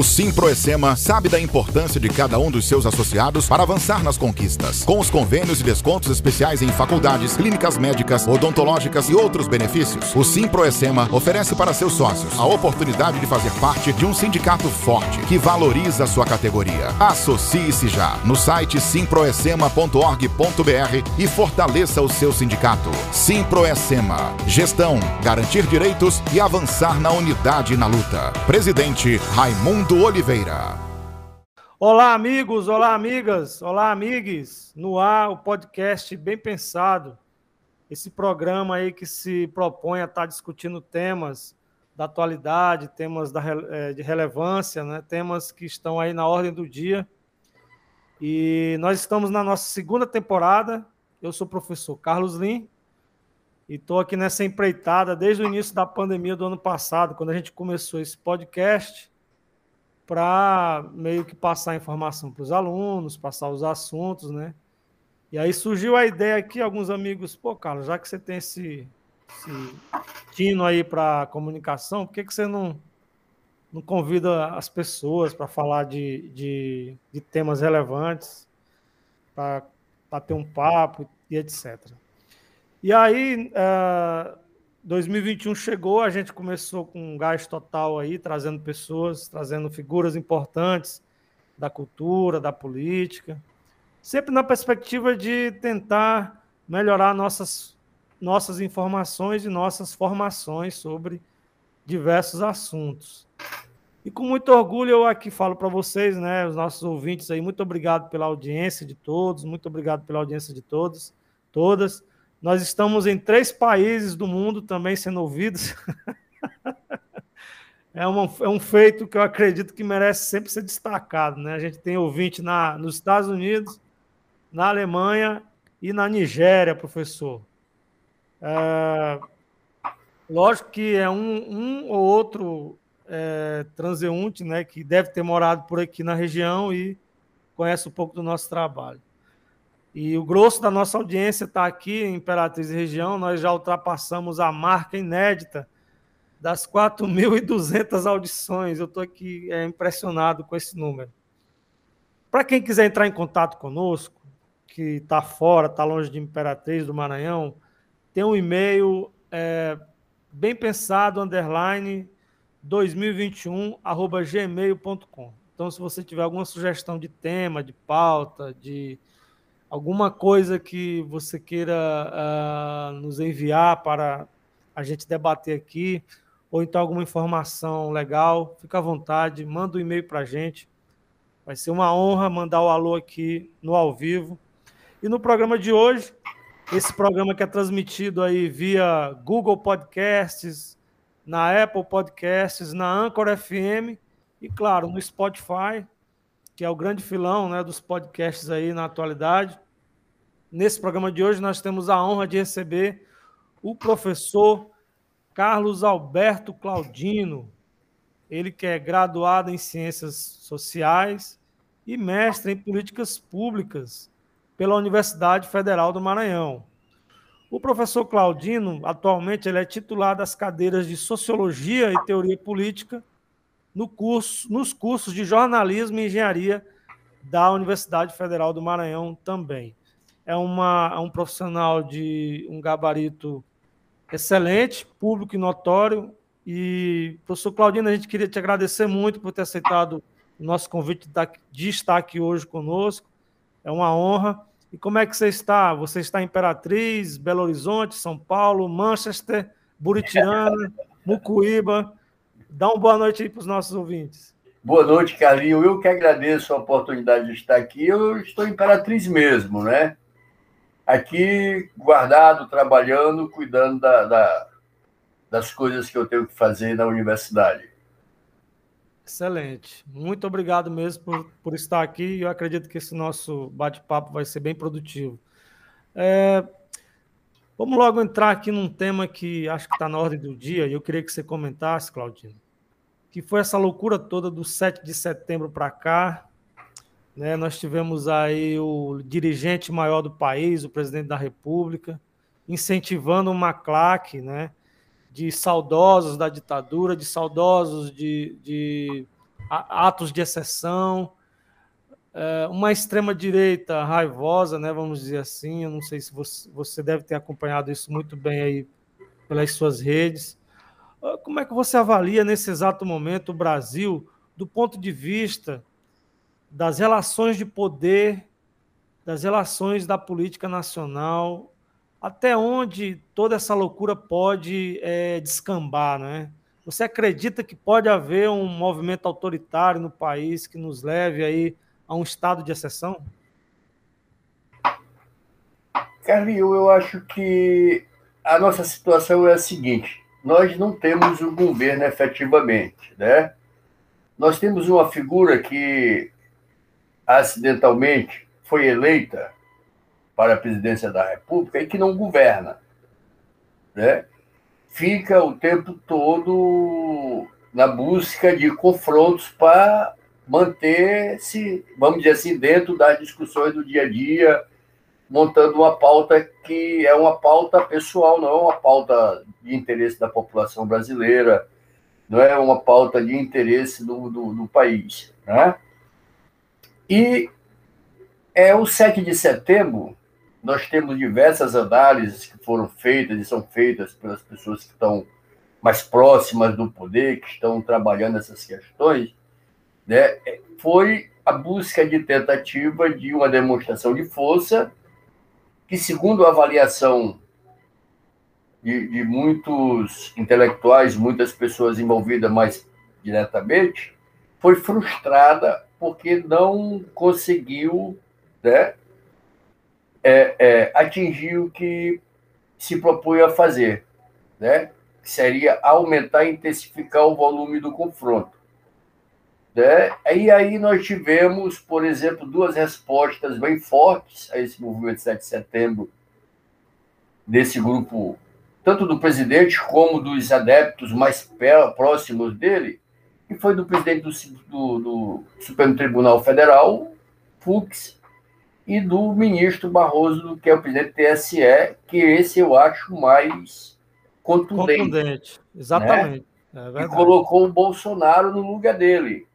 O Simproecema sabe da importância de cada um dos seus associados para avançar nas conquistas. Com os convênios e descontos especiais em faculdades, clínicas médicas, odontológicas e outros benefícios, o Simproecema oferece para seus sócios a oportunidade de fazer parte de um sindicato forte que valoriza a sua categoria. Associe-se já no site simproecema.org.br e fortaleça o seu sindicato. Simproecema. Gestão, garantir direitos e avançar na unidade e na luta. Presidente Raimundo Raimundo Oliveira. Olá, amigos, olá, amigas, olá, amigues. No ar, o podcast Bem Pensado. Esse programa aí que se propõe a estar discutindo temas da atualidade, temas da, é, de relevância, né? temas que estão aí na ordem do dia. E nós estamos na nossa segunda temporada. Eu sou o professor Carlos Lim e estou aqui nessa empreitada desde o início da pandemia do ano passado, quando a gente começou esse podcast para meio que passar informação para os alunos, passar os assuntos, né? E aí surgiu a ideia aqui, alguns amigos, pô, Carlos, já que você tem esse, esse tino aí para comunicação, por que, que você não, não convida as pessoas para falar de, de, de, temas relevantes, para ter um papo e etc. E aí, uh, 2021 chegou, a gente começou com um gás total aí, trazendo pessoas, trazendo figuras importantes da cultura, da política, sempre na perspectiva de tentar melhorar nossas, nossas informações e nossas formações sobre diversos assuntos. E com muito orgulho eu aqui falo para vocês, né, os nossos ouvintes aí, muito obrigado pela audiência de todos, muito obrigado pela audiência de todos, todas. Nós estamos em três países do mundo também sendo ouvidos. é, uma, é um feito que eu acredito que merece sempre ser destacado. Né? A gente tem ouvinte na, nos Estados Unidos, na Alemanha e na Nigéria, professor. É, lógico que é um, um ou outro é, transeunte né, que deve ter morado por aqui na região e conhece um pouco do nosso trabalho. E o grosso da nossa audiência está aqui em Imperatriz e região. Nós já ultrapassamos a marca inédita das 4.200 audições. Eu estou aqui é, impressionado com esse número. Para quem quiser entrar em contato conosco, que está fora, está longe de Imperatriz do Maranhão, tem um e-mail é, bem pensado, underline, 2021, arroba gmail.com. Então, se você tiver alguma sugestão de tema, de pauta, de alguma coisa que você queira uh, nos enviar para a gente debater aqui, ou então alguma informação legal, fica à vontade, manda um e-mail para a gente. Vai ser uma honra mandar o alô aqui no ao vivo. E no programa de hoje, esse programa que é transmitido aí via Google Podcasts, na Apple Podcasts, na Anchor FM e, claro, no Spotify, que é o grande filão né, dos podcasts aí na atualidade. Nesse programa de hoje, nós temos a honra de receber o professor Carlos Alberto Claudino, ele que é graduado em Ciências Sociais e mestre em Políticas Públicas pela Universidade Federal do Maranhão. O professor Claudino, atualmente, ele é titular das cadeiras de Sociologia e Teoria Política no curso, nos cursos de jornalismo e engenharia da Universidade Federal do Maranhão também. É, uma, é um profissional de um gabarito excelente, público e notório. E, professor Claudino, a gente queria te agradecer muito por ter aceitado o nosso convite de estar aqui hoje conosco. É uma honra. E como é que você está? Você está em Imperatriz, Belo Horizonte, São Paulo, Manchester, Buritiana, Mucuíba. Dá uma boa noite aí para os nossos ouvintes. Boa noite, Carlinho. Eu que agradeço a oportunidade de estar aqui. Eu estou Imperatriz mesmo, né? Aqui, guardado, trabalhando, cuidando da, da, das coisas que eu tenho que fazer na universidade. Excelente. Muito obrigado mesmo por, por estar aqui. Eu acredito que esse nosso bate-papo vai ser bem produtivo. É, vamos logo entrar aqui num tema que acho que está na ordem do dia, e eu queria que você comentasse, Claudino que foi essa loucura toda do 7 de setembro para cá. Né? Nós tivemos aí o dirigente maior do país, o presidente da República, incentivando uma claque né? de saudosos da ditadura, de saudosos de, de atos de exceção, é, uma extrema-direita raivosa, né, vamos dizer assim. Eu não sei se você, você deve ter acompanhado isso muito bem aí pelas suas redes. Como é que você avalia nesse exato momento o Brasil do ponto de vista das relações de poder, das relações da política nacional, até onde toda essa loucura pode é, descambar, né? Você acredita que pode haver um movimento autoritário no país que nos leve aí a um estado de exceção? Carlinho, eu acho que a nossa situação é a seguinte: nós não temos o governo efetivamente, né? Nós temos uma figura que acidentalmente foi eleita para a presidência da República e que não governa, né? Fica o tempo todo na busca de confrontos para manter-se, vamos dizer assim, dentro das discussões do dia a dia, montando uma pauta que é uma pauta pessoal, não é uma pauta de interesse da população brasileira, não é uma pauta de interesse do, do, do país. Né? E é o 7 de setembro, nós temos diversas análises que foram feitas e são feitas pelas pessoas que estão mais próximas do poder, que estão trabalhando essas questões, né, foi a busca de tentativa de uma demonstração de força que, segundo a avaliação de, de muitos intelectuais, muitas pessoas envolvidas mais diretamente, foi frustrada porque não conseguiu né, é, é, atingir o que se propunha a fazer, né, que seria aumentar e intensificar o volume do confronto. Né? E aí nós tivemos, por exemplo, duas respostas bem fortes a esse movimento 7 de setembro, desse grupo, tanto do presidente como dos adeptos mais próximos dele, que foi do presidente do, do, do Supremo Tribunal Federal, Fux, e do ministro Barroso, que é o presidente do TSE, que esse eu acho mais contundente. Contundente, exatamente. Né? É e colocou o Bolsonaro no lugar dele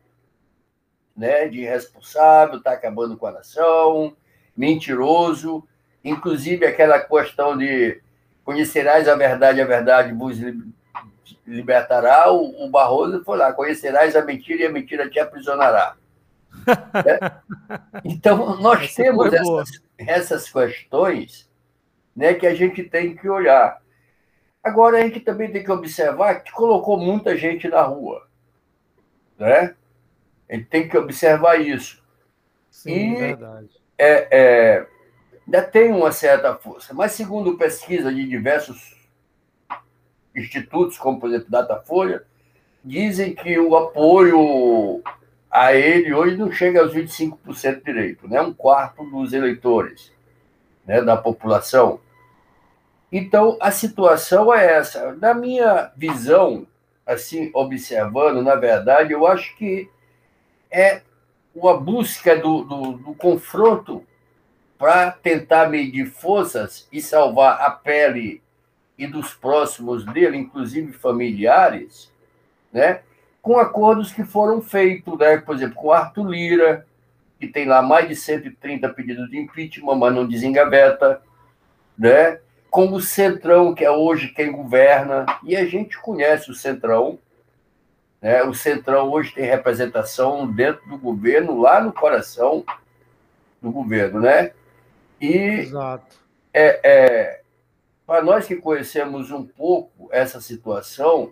né, de irresponsável, está acabando com a nação, mentiroso, inclusive aquela questão de conhecerás a verdade, a verdade vos libertará, o, Barroso foi lá, conhecerás a mentira e a mentira te aprisionará. né? Então, nós Essa temos essas, essas questões né, que a gente tem que olhar. Agora, a gente também tem que observar que colocou muita gente na rua. Né? A gente tem que observar isso. Sim, e, verdade. É, é, ainda tem uma certa força, mas segundo pesquisa de diversos institutos, como por exemplo Datafolha, dizem que o apoio a ele hoje não chega aos 25% direito, né? um quarto dos eleitores né, da população. Então, a situação é essa. Na minha visão, assim, observando, na verdade, eu acho que é uma busca do, do, do confronto para tentar medir forças e salvar a pele e dos próximos dele, inclusive familiares, né? com acordos que foram feitos, né? por exemplo, com Arthur Lira, que tem lá mais de 130 pedidos de impeachment, mas não desengaveta, né? com o Centrão, que é hoje quem governa, e a gente conhece o Centrão, né? O Centrão hoje tem representação dentro do governo, lá no coração do governo, né? E Exato. É, é, para nós que conhecemos um pouco essa situação,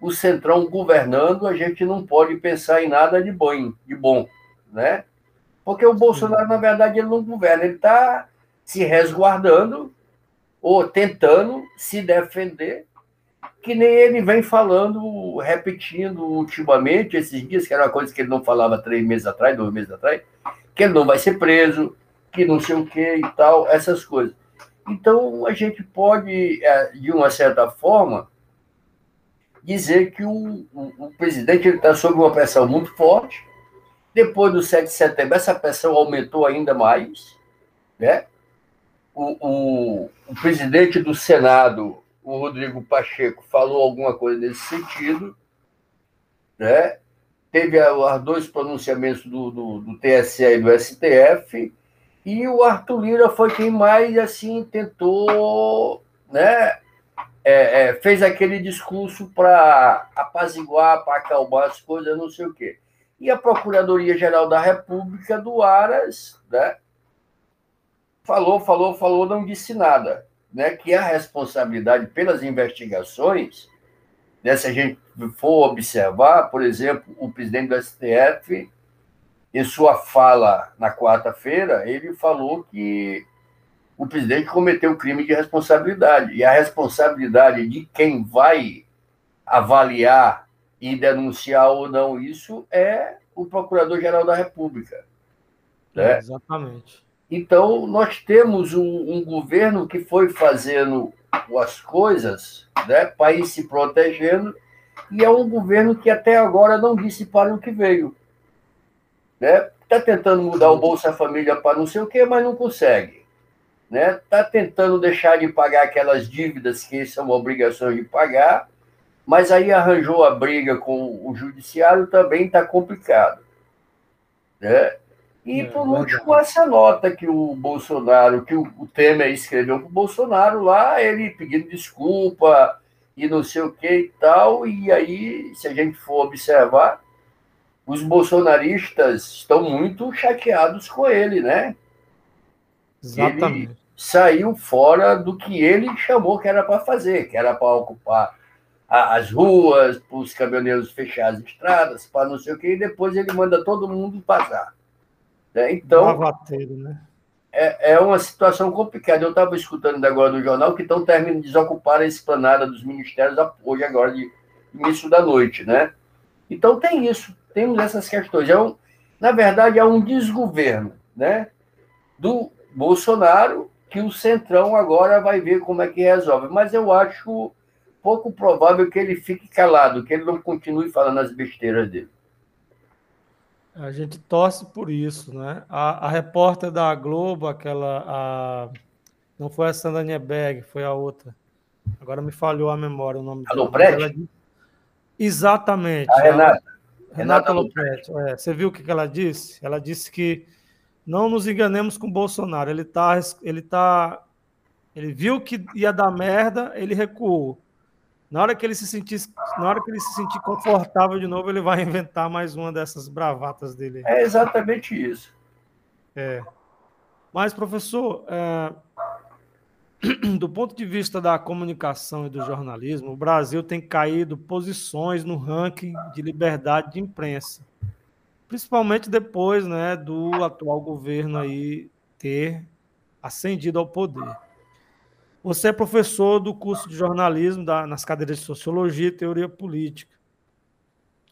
o Centrão governando, a gente não pode pensar em nada de bom, de bom né? Porque o Bolsonaro, na verdade, ele não governa, ele está se resguardando ou tentando se defender que nem ele vem falando, repetindo ultimamente, esses dias, que era uma coisa que ele não falava três meses atrás, dois meses atrás, que ele não vai ser preso, que não sei o que e tal, essas coisas. Então, a gente pode, é, de uma certa forma, dizer que o, o, o presidente está sob uma pressão muito forte. Depois do 7 de setembro, essa pressão aumentou ainda mais. Né? O, o, o presidente do Senado, o Rodrigo Pacheco falou alguma coisa nesse sentido, né? teve os dois pronunciamentos do, do, do, TSE e do STF, e o Arthur Lira foi quem mais assim tentou, né, é, é, fez aquele discurso para apaziguar, para acalmar as coisas, não sei o quê. E a Procuradoria-Geral da República do Aras, né, falou, falou, falou, não disse nada, né, que a responsabilidade pelas investigações, né, se a gente for observar, por exemplo, o presidente do STF, em sua fala na quarta-feira, ele falou que o presidente cometeu crime de responsabilidade. E a responsabilidade de quem vai avaliar e denunciar ou não isso é o Procurador-Geral da República. Né? É, exatamente. Então, nós temos um, um, governo que foi fazendo as coisas né, ir se protegendo, e é um governo que até agora não disse para o que veio. Está né? Tá tentando mudar o Bolsa Família para não sei o quê, mas não consegue né? Está tentando deixar de pagar aquelas dívidas que são obrigações de pagar, mas aí arranjou a briga com o judiciário também está complicado, né? E é, por último essa nota que o Bolsonaro, que o Temer escreveu para o Bolsonaro lá, ele pedindo desculpa e não sei o que e tal, e aí se a gente for observar, os bolsonaristas estão muito chateados com ele, né? Exatamente. Ele, saiu fora do que ele chamou que era para fazer, que era para ocupar as ruas, para os caminhoneiros fechar as estradas, para não sei o quê, e depois ele manda todo mundo passar. Né? Então, Lavateiro, né? é, é uma situação complicada. Eu estava escutando agora no jornal que estão terminando de desocupar a esplanada dos ministérios hoje, agora, de início da noite, né? Então tem isso, temos essas questões. É um, na verdade, é um desgoverno, né? Do Bolsonaro que o Centrão agora vai ver como é que resolve. Mas eu acho pouco provável que ele fique calado, que ele não continue falando as besteiras dele. A gente torce por isso, né? A, a repórter da Globo, aquela. A... Não foi a Sandra Nieberg, foi a outra. Agora me falhou a memória o nome dela. Lopretti? Disse... Exatamente. A Renata. Renata, Renata Lopretti. É, você viu o que ela disse? Ela disse que não nos enganemos com o Bolsonaro. Ele tá, ele tá, ele viu que ia dar merda, ele recuou. Na hora que ele se sentir, na hora que ele se sentir confortável de novo, ele vai inventar mais uma dessas bravatas dele. É exatamente isso. É. Mas professor, é... do ponto de vista da comunicação e do jornalismo, o Brasil tem caído posições no ranking de liberdade de imprensa principalmente depois né, do atual governo aí ter ascendido ao poder. Você é professor do curso de jornalismo da, nas cadeiras de sociologia e teoria política.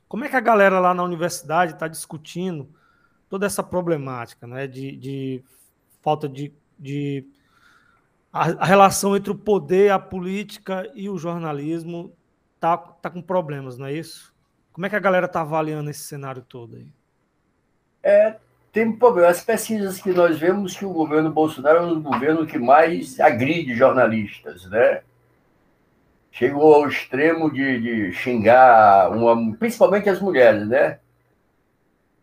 Como é que a galera lá na universidade está discutindo toda essa problemática né, de, de falta de, de a, relação entre o poder, a política e o jornalismo está tá com problemas, não é isso? Como é que a galera está avaliando esse cenário todo aí? é, tem problema. As pesquisas que nós vemos que o governo Bolsonaro é um dos governos que mais agride jornalistas, né? Chegou ao extremo de, de xingar, uma, principalmente as mulheres, né?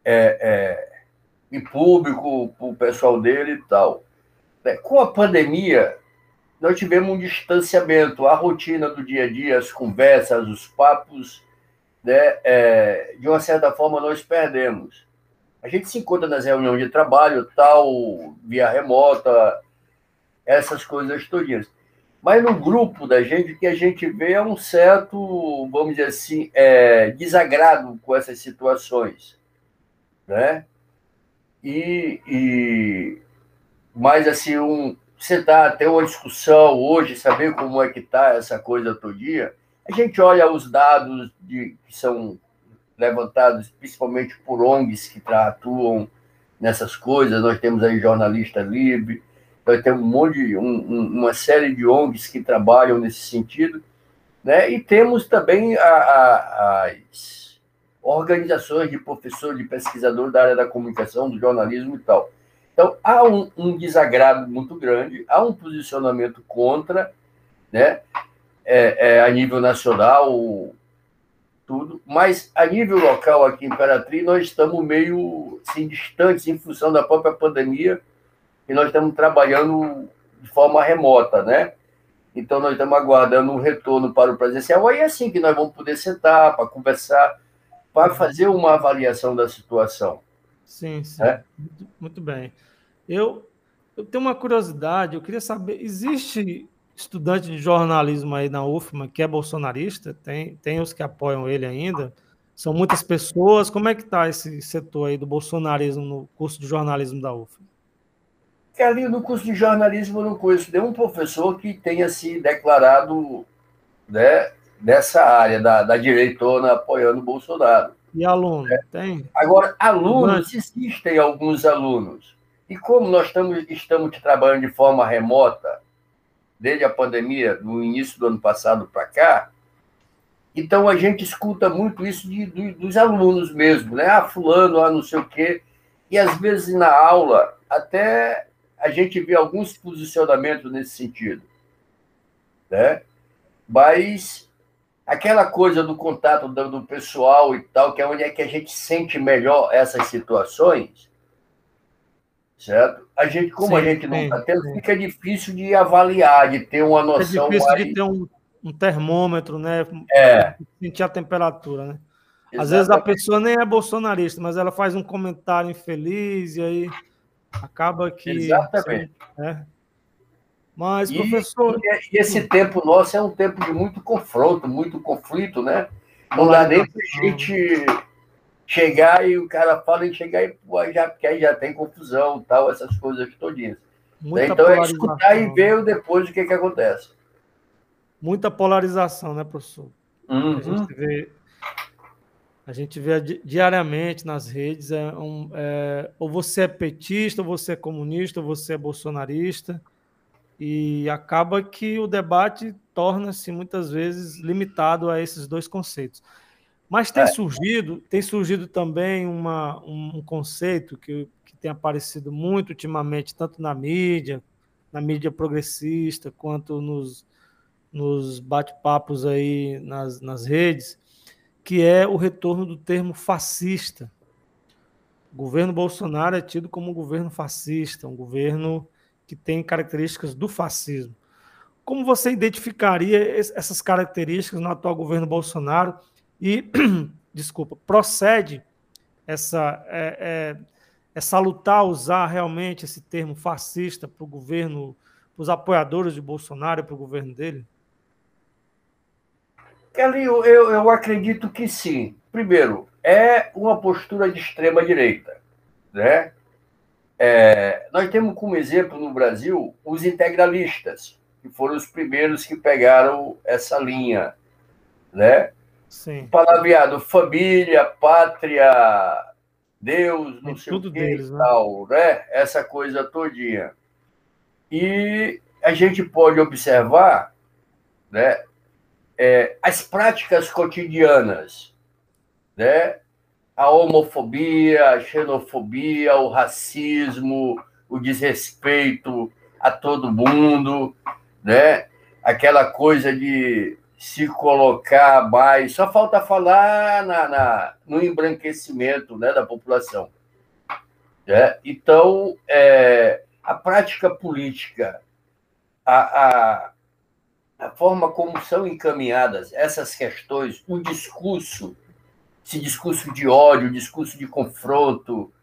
É, é, em público, o pessoal dele e tal. É, com a pandemia, nós tivemos um distanciamento, a rotina do dia a dia, as conversas, os papos, né? É, de uma certa forma, nós perdemos. A gente se encontra nas reuniões de trabalho, tal, via remota, essas coisas todas. Mas no grupo da gente, o que a gente vê é um certo, vamos dizer assim, é, desagrado com essas situações. Né? E, e mais assim, um, sentar, ter uma discussão hoje, saber como é que está essa coisa todo dia. A gente olha os dados de, que são levantados principalmente por ONGs que atuam nessas coisas. Nós temos aí Jornalista Livre, nós temos um monte, um, uma série de ONGs que trabalham nesse sentido, né? e temos também a, a, as organizações de professores, de pesquisadores da área da comunicação, do jornalismo e tal. Então, há um, um desagrado muito grande, há um posicionamento contra, né? É, é, a nível nacional, tudo, mas a nível local aqui em Imperatriz, nós estamos meio assim, distantes em função da própria pandemia e nós estamos trabalhando de forma remota, né? Então, nós estamos aguardando um retorno para o presencial. Aí é assim que nós vamos poder sentar para conversar, para fazer uma avaliação da situação. Sim, sim. É? Muito, muito, bem. Eu, eu tenho uma curiosidade, eu queria saber, existe estudante de jornalismo aí na UFMA que é bolsonarista? Tem, tem os que apoiam ele ainda? São muitas pessoas. Como é que está esse setor aí do bolsonarismo no curso de jornalismo da UFMA? que ali no curso de jornalismo eu não conheço nenhum professor que tenha se declarado né, nessa área da, da direitona apoiando o Bolsonaro. E aluno? É. Tem? Agora, alunos, existem alguns alunos. E como nós estamos, estamos trabalhando de forma remota, desde a pandemia, no início do ano passado para cá, então a gente escuta muito isso de, de, dos alunos mesmo, né? Ah, fulano, ah, não sei o quê. E às vezes na aula, até a gente vê alguns posicionamentos nesse sentido. Né? Mas aquela coisa do contato do, do, pessoal e tal, que é onde é que a gente sente melhor essas situações, certo? A gente, como sim, a gente não está tendo, fica difícil de avaliar, de ter uma noção. É difícil mais... de ter um, um, termômetro, né? É. Sentir a temperatura, né? Exatamente. Às vezes a pessoa nem é bolsonarista, mas ela faz um comentário infeliz e aí Acaba que. Exatamente. É. Mas, professor. E, e, esse tempo nosso é um tempo de muito confronto, muito conflito, né? Não dá nem para a gente chegar e o cara fala em chegar e pô, já, porque aí já tem confusão tal, essas coisas todinhas. Muita então é escutar e ver depois o que, que acontece. Muita polarização, né, professor? Uhum. A gente vê a gente vê diariamente nas redes, é um, é, ou você é petista, ou você é comunista, ou você é bolsonarista, e acaba que o debate torna-se muitas vezes limitado a esses dois conceitos. Mas tem é. surgido, tem surgido também uma, um conceito que, que tem aparecido muito ultimamente, tanto na mídia, na mídia progressista, quanto nos, nos bate-papos aí nas, nas redes, que é o retorno do termo fascista. O governo Bolsonaro é tido como um governo fascista, um governo que tem características do fascismo. Como você identificaria essas características no atual governo Bolsonaro e, desculpa, procede essa é, é, é salutar usar realmente esse termo fascista para o governo, para os apoiadores de Bolsonaro para o governo dele? Kelly, eu, eu acredito que sim. Primeiro, é uma postura de extrema direita, né? É, nós temos como exemplo no Brasil os integralistas, que foram os primeiros que pegaram essa linha, né? Sim. Palavreado família, pátria, Deus, não sei tudo o que deles, né? tal, né? né? Essa coisa todinha. E a gente pode observar, né? é, as práticas cotidianas, né? a homofobia, a xenofobia, o racismo, o desrespeito a todo mundo, né? aquela coisa de se colocar mais. Só falta falar na, na no embranquecimento né, da população. Né? Então, é, a prática política, a, a, a forma como são encaminhadas essas questões, o discurso, esse discurso de ódio, discurso de confronto,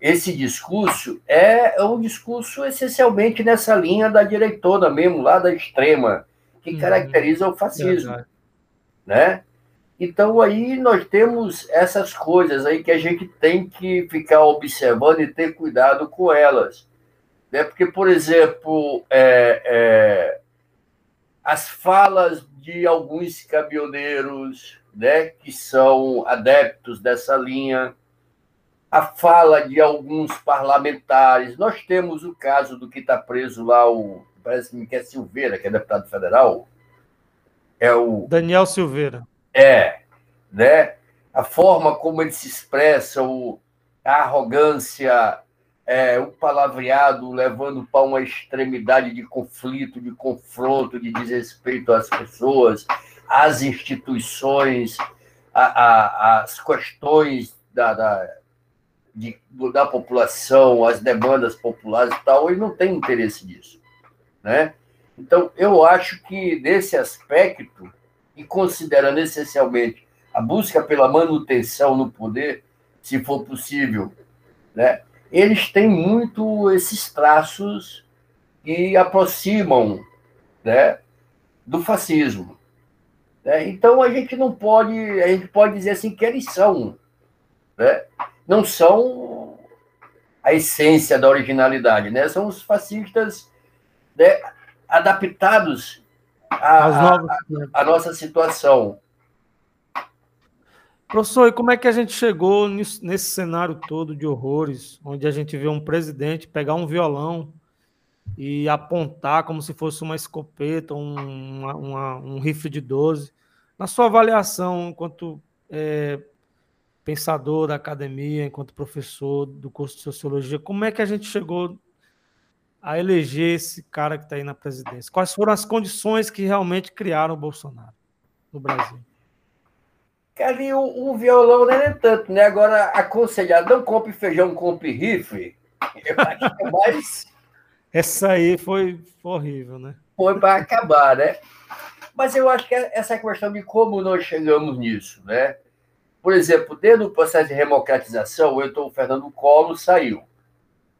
esse discurso é um discurso essencialmente nessa linha da direitona mesmo, lá da extrema, que uhum. caracteriza o fascismo, né? Então aí nós temos essas coisas aí que a gente tem que ficar observando e ter cuidado com elas, né? Porque, por exemplo, é, é as falas de alguns caminhoneiros né, que são adeptos dessa linha, a fala de alguns parlamentares. Nós temos o caso do que está preso lá, o parece que é Silveira, que é deputado federal. É o Daniel Silveira. É, né? A forma como ele se expressa, o, a arrogância, é, o palavreado levando para uma extremidade de conflito, de confronto, de desrespeito às pessoas, às instituições, a, a, as questões da, da, de, da população, as demandas populares e tal, ele não tem interesse nisso. Né? Então, eu acho que, nesse aspecto, e considerando essencialmente a busca pela manutenção no poder, se for possível, né? eles têm muito esses traços que aproximam né, do fascismo. Né? Então a gente não pode, a gente pode dizer assim que eles são, né? não são a essência da originalidade, né? São os fascistas né, adaptados à, nossa situação. Professor, e como é que a gente chegou nesse cenário todo de horrores, onde a gente vê um presidente pegar um violão e apontar como se fosse uma escopeta, um, uma, um rifle de 12? Na sua avaliação, enquanto é, pensador da academia, enquanto professor do curso de sociologia, como é que a gente chegou a eleger esse cara que está aí na presidência? Quais foram as condições que realmente criaram o Bolsonaro no Brasil? Cara, o, o violão não é tanto, né? Agora, aconselhado, não compre feijão, compre rifle. Eu acho que é mais. Essa aí foi, foi horrível, né? Foi para acabar, né? Mas eu acho que é essa questão de como nós chegamos nisso, né? Por exemplo, dentro do processo de democratização, o Fernando Collor saiu.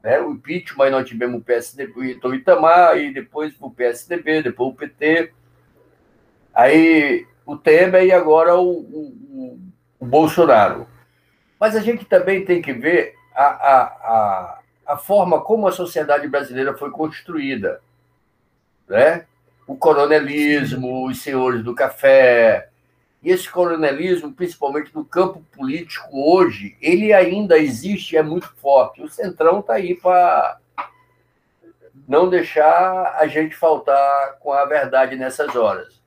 Né? O impeachment, nós tivemos o PSDB, então Itamar, e depois o PSDB, depois o PT. Aí o Temer e agora o, o, o Bolsonaro. Mas a gente também tem que ver a, a, a, a forma como a sociedade brasileira foi construída. Né? O coronelismo, os senhores do café. E esse coronelismo, principalmente no campo político hoje, ele ainda existe, é muito forte. O Centrão está aí para não deixar a gente faltar com a verdade nessas horas.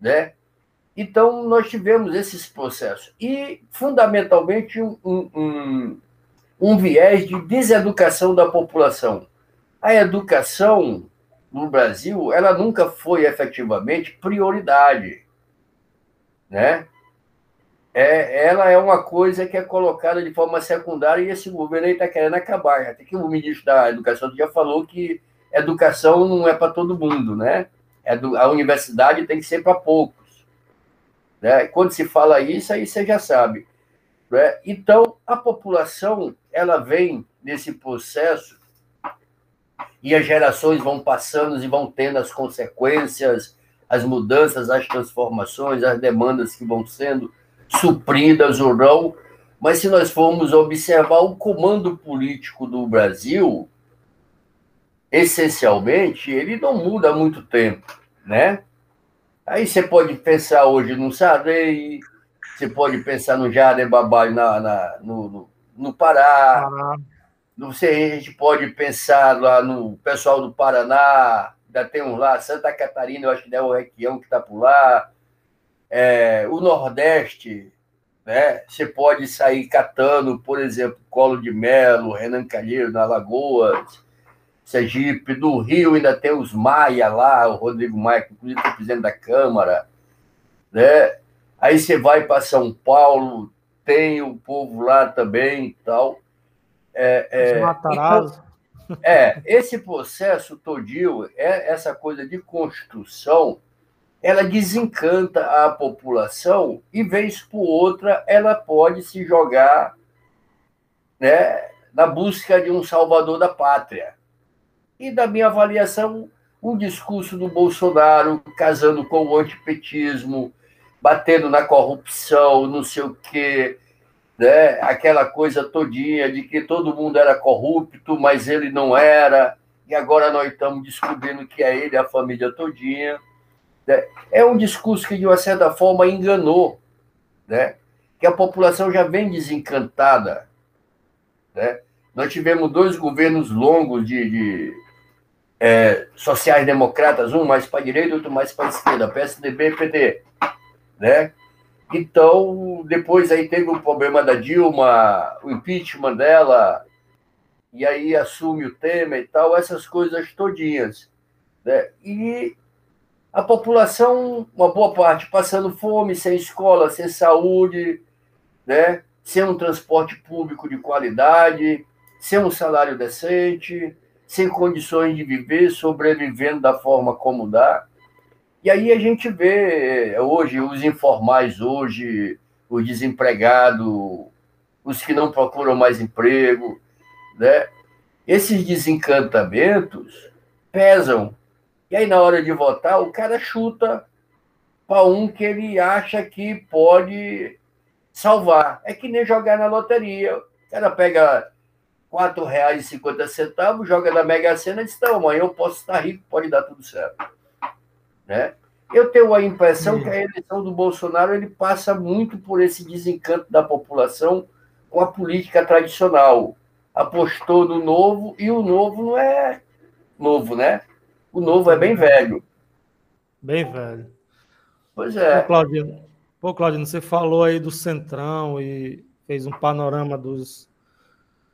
Né? Então, nós tivemos esses processos. E, fundamentalmente, um, um, um viés de deseducação da população. A educação no Brasil, ela nunca foi efetivamente prioridade. Né? É, ela é uma coisa que é colocada de forma secundária e esse governo está querendo acabar. Até que o ministro da Educação já falou que educação não é para todo mundo, né? É do, a universidade tem que ser para pouco. Né? Quando se fala isso, aí você já sabe. Né? Então, a população ela vem nesse processo e as gerações vão passando e vão tendo as consequências, as mudanças, as transformações, as demandas que vão sendo supridas ou não. Mas se nós formos observar o comando político do Brasil, essencialmente, ele não muda há muito tempo, né? Aí você pode pensar hoje no Sarney, você pode pensar no Jader Babalho na, na, no, no, no Pará, você, a gente pode pensar lá no pessoal do Paraná, ainda tem um lá, Santa Catarina, eu acho que é o Requião que está por lá, é, o Nordeste, né? Você pode sair catando, por exemplo, Colo de Melo, Renan Calheiro na Lagoas, Sergipe, do Rio ainda tem os Maia lá, o Rodrigo Maia, que inclusive foi presidente da Câmara, né? Aí você vai para São Paulo, tem o povo lá também e tal. É, é, então, é, esse processo todinho, é, essa coisa de construção, ela desencanta a população e, vez por outra, ela pode se jogar né, na busca de um salvador da pátria. E, da minha avaliação, um discurso do Bolsonaro casando com o antipetismo, batendo na corrupção, não sei o quê, né? aquela coisa todinha de que todo mundo era corrupto, mas ele não era, e agora nós estamos descobrindo que é ele, a família todinha. Né? É um discurso que, de uma certa forma, enganou, né? que a população já vem desencantada. Né? Nós tivemos dois governos longos de, de é, sociais-democratas, um mais para a direita, outro mais para a esquerda, PSDB e PT. Né? Então, depois aí teve o problema da Dilma, o impeachment dela, e aí assume o tema e tal, essas coisas todinhas. Né? E a população, uma boa parte, passando fome, sem escola, sem saúde, né? sem um transporte público de qualidade, sem um salário decente, sem condições de viver, sobrevivendo da forma como dá. E aí a gente vê hoje os informais, hoje os desempregados, os que não procuram mais emprego, né? Esses desencantamentos pesam. E aí, na hora de votar, o cara chuta para um que ele acha que pode salvar. É que nem jogar na loteria. O cara pega R$ 4,50, joga na Mega Sena e diz: Não, amanhã eu posso estar rico, pode dar tudo certo. Né? Eu tenho a impressão que a eleição do Bolsonaro ele passa muito por esse desencanto da população com a política tradicional. Apostou no novo e o novo não é novo, né? O novo é bem velho. Bem velho. Pois é. Pô, Claudino, pô, Claudino, você falou aí do Centrão e fez um panorama dos,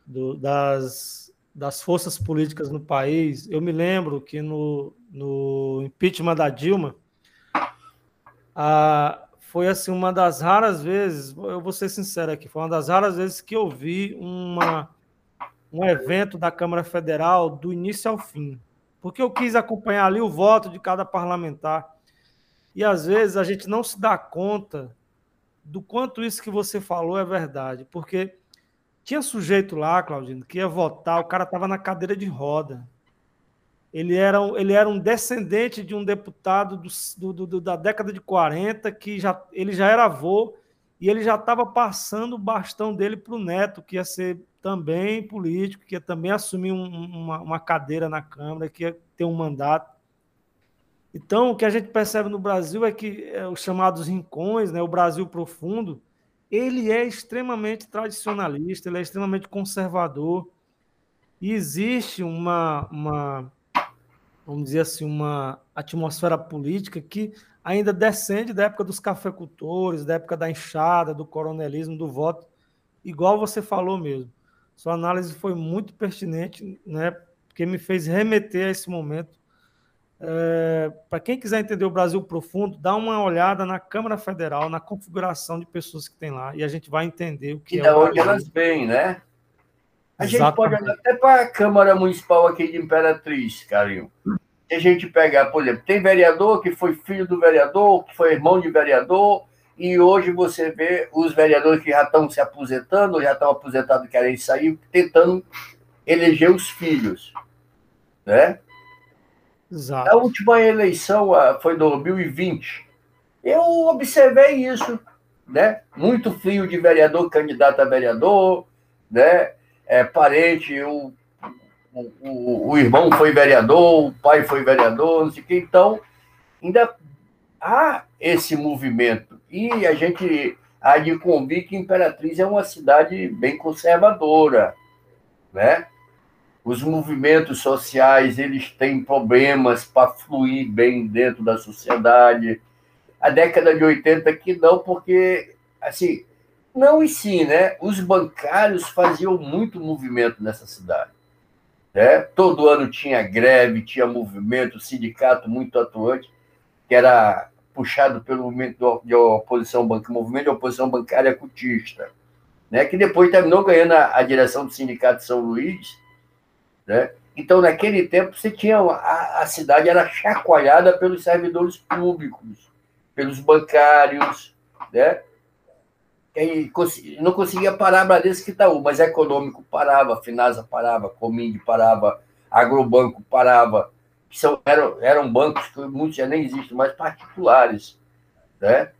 do, das, das forças políticas no país. Eu me lembro que no, no impeachment da Dilma, a, foi assim uma das raras vezes, eu vou ser sincero aqui, foi uma das raras vezes que eu vi uma, um evento da Câmara Federal do início ao fim. Porque eu quis acompanhar ali o voto de cada parlamentar. E às vezes a gente não se dá conta do quanto isso que você falou é verdade. Porque tinha sujeito lá, Claudino, que ia votar, o cara estava na cadeira de roda. Ele era, ele era um descendente de um deputado do, do, do, da década de 40, que já, ele já era avô, e ele já estava passando o bastão dele para o neto, que ia ser também político, que ia também assumir um, uma, uma cadeira na Câmara, que ia ter um mandato. Então, o que a gente percebe no Brasil é que é, os chamados rincões, né, o Brasil profundo, ele é extremamente tradicionalista, ele é extremamente conservador, e existe uma, uma vamos dizer assim, uma atmosfera política que ainda descende da época dos cafeicultores, da época da enxada, do coronelismo, do voto, igual você falou mesmo. Sua análise foi muito pertinente, né? Porque me fez remeter a esse momento. É, Para quem quiser entender o Brasil profundo, dá uma olhada na Câmara Federal, na configuração de pessoas que tem lá, e a gente vai entender o que e é. E da onde elas vêm, né? A gente Exatamente. pode olhar até para a Câmara Municipal aqui de Imperatriz, Carinho. E a gente pegar, por exemplo, tem vereador que foi filho do vereador, que foi irmão de vereador, e hoje você vê os vereadores que já estão se aposentando, já estão aposentados, querem sair, tentando eleger os filhos. Né? Exato. A última eleição foi 2020. Eu observei isso, né? Muito filho de vereador, candidato a vereador, né? é, parente, o, o, o, irmão foi vereador, o pai foi vereador, não sei o que. Então, ainda há esse movimento. E a gente há de convir que Imperatriz é uma cidade bem conservadora, né? Os movimentos sociais, eles têm problemas para fluir bem dentro da sociedade. A década de 80 que não, porque, assim, não, e sim, né? Os bancários faziam muito movimento nessa cidade. Né? Todo ano tinha greve, tinha movimento, sindicato muito atuante, que era puxado pelo movimento de oposição bancária, movimento de oposição bancária cutista, né? que depois terminou ganhando a, a direção do sindicato de São Luís. Né? Então, naquele tempo, você tinha a, a cidade era chacoalhada pelos servidores públicos, pelos bancários, né? e não conseguia parar Bradesco e Itaú, mas econômico parava, Finasa parava, Coming parava, Agrobanco parava, que são, eram, eram bancos que muitos já nem existem mais, particulares. Né?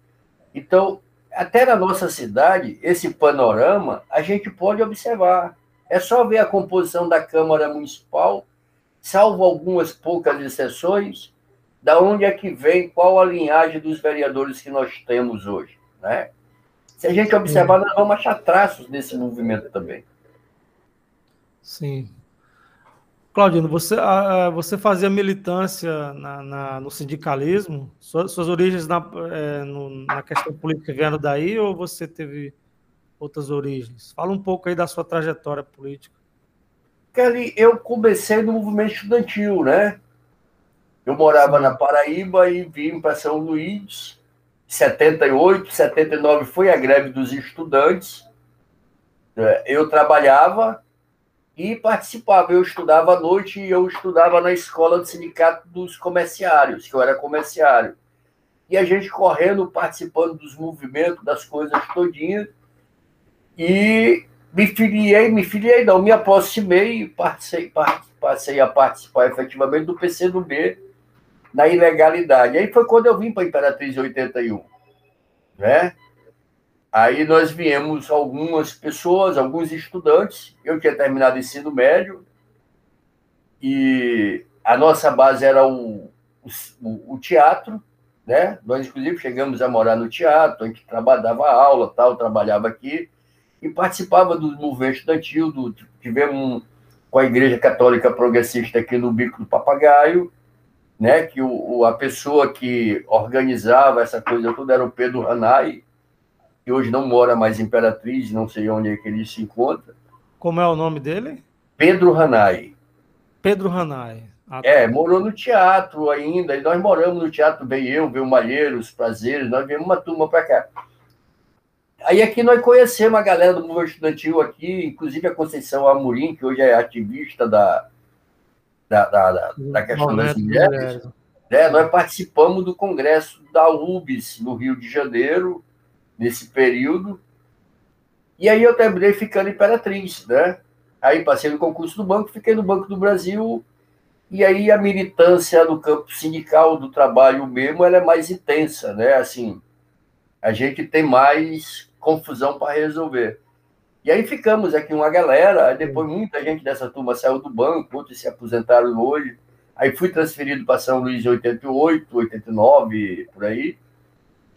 Então, até na nossa cidade, esse panorama a gente pode observar. É só ver a composição da Câmara Municipal, salvo algumas poucas exceções, da onde é que vem, qual a linhagem dos vereadores que nós temos hoje. Né? Se a gente observar, nós vamos achar traços desse movimento também. Sim. Claudino, você, você fazia militância na, na, no sindicalismo? Suas, suas origens na, é, no, na questão política vieram daí ou você teve outras origens? Fala um pouco aí da sua trajetória política. Kelly, eu comecei no movimento estudantil, né? Eu morava na Paraíba e vim para São Luís. 78, 79 foi a greve dos estudantes. É, eu trabalhava e participava. Eu estudava à noite e eu estudava na escola do sindicato dos comerciários, que eu era comerciário. E a gente correndo, participando dos movimentos, das coisas todinhas. E me filiei, me filiei, não, me aproximei e passei, passei a participar efetivamente do PCdoB na ilegalidade. Aí foi quando eu vim para Imperatriz 81, né? Aí nós viemos algumas pessoas, alguns estudantes. Eu tinha terminado ensino médio e a nossa base era o, o, o teatro, né? Nós inclusive chegamos a morar no teatro, a gente trabalhava aula, tal, trabalhava aqui e participava do movimento estudantil, do, tivemos um, com a Igreja Católica Progressista aqui no Bico do Papagaio, né, que o, a pessoa que organizava essa coisa toda era o Pedro Hanai, que hoje não mora mais em Imperatriz, não sei onde é que ele se encontra. Como é o nome dele? Pedro Hanai. Pedro Hanai. Ah, tá. É, morou no teatro ainda, e nós moramos no teatro, veio eu, veio o Malheiros, Prazeres, nós viemos uma turma para cá. Aí aqui nós conhecemos a galera do movimento estudantil aqui, inclusive a Conceição Amorim, que hoje é ativista da, da, da, da, da questão das mulheres. Né? Nós participamos do congresso da UBS no Rio de Janeiro, nesse período. E aí eu terminei ficando imperatriz, né? Aí passei no concurso do banco, fiquei no Banco do Brasil, e aí a militância no campo sindical do trabalho mesmo, ela é mais intensa, né? Assim, a gente tem mais confusão para resolver. E aí ficamos aqui uma galera, depois muita gente dessa turma saiu do banco, outros se aposentaram hoje. Aí fui transferido para São Luís em 88, 89, por aí,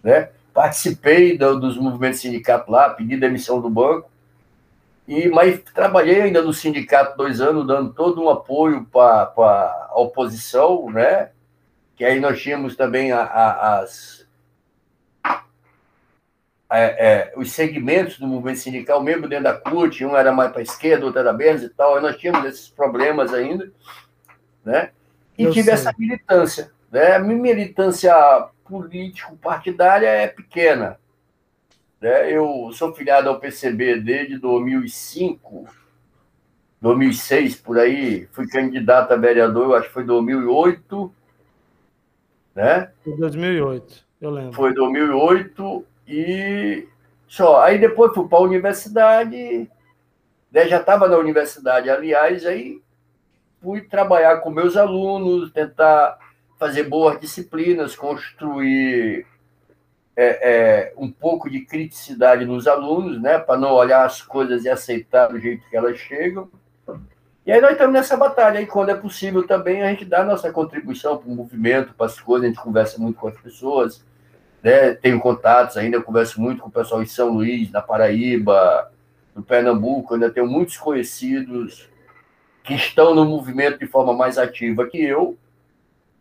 né? Participei do, dos movimentos sindicatos lá, pedi demissão do banco. E, mas trabalhei ainda no sindicato dois anos, dando todo um apoio para a oposição, né? Que aí nós tínhamos também a, a, as, é, é, os segmentos do movimento sindical, mesmo dentro da CUT, um era mais para a esquerda, outro era menos e tal, nós tínhamos esses problemas ainda, né? E Eu tive sei. essa militância, né? A minha militância político-partidária é pequena, né? Eu sou filiado ao PCB desde 2005, 2006, por aí, fui candidato a vereador, eu acho que foi 2008, né? Foi 2008, eu lembro. Foi 2008, e só. Aí depois fui para a universidade, né, já estava na universidade, aliás, aí fui trabalhar com meus alunos, tentar fazer boas disciplinas, construir é, é, um pouco de criticidade nos alunos, né, para não olhar as coisas e aceitar do jeito que elas chegam. E aí nós estamos nessa batalha, e quando é possível também a gente dá a nossa contribuição para o movimento, para as coisas, a gente conversa muito com as pessoas, né? Tenho contatos ainda, converso muito com o pessoal em São Luís, na Paraíba, no Pernambuco, ainda tenho muitos conhecidos que estão no movimento de forma mais ativa que eu,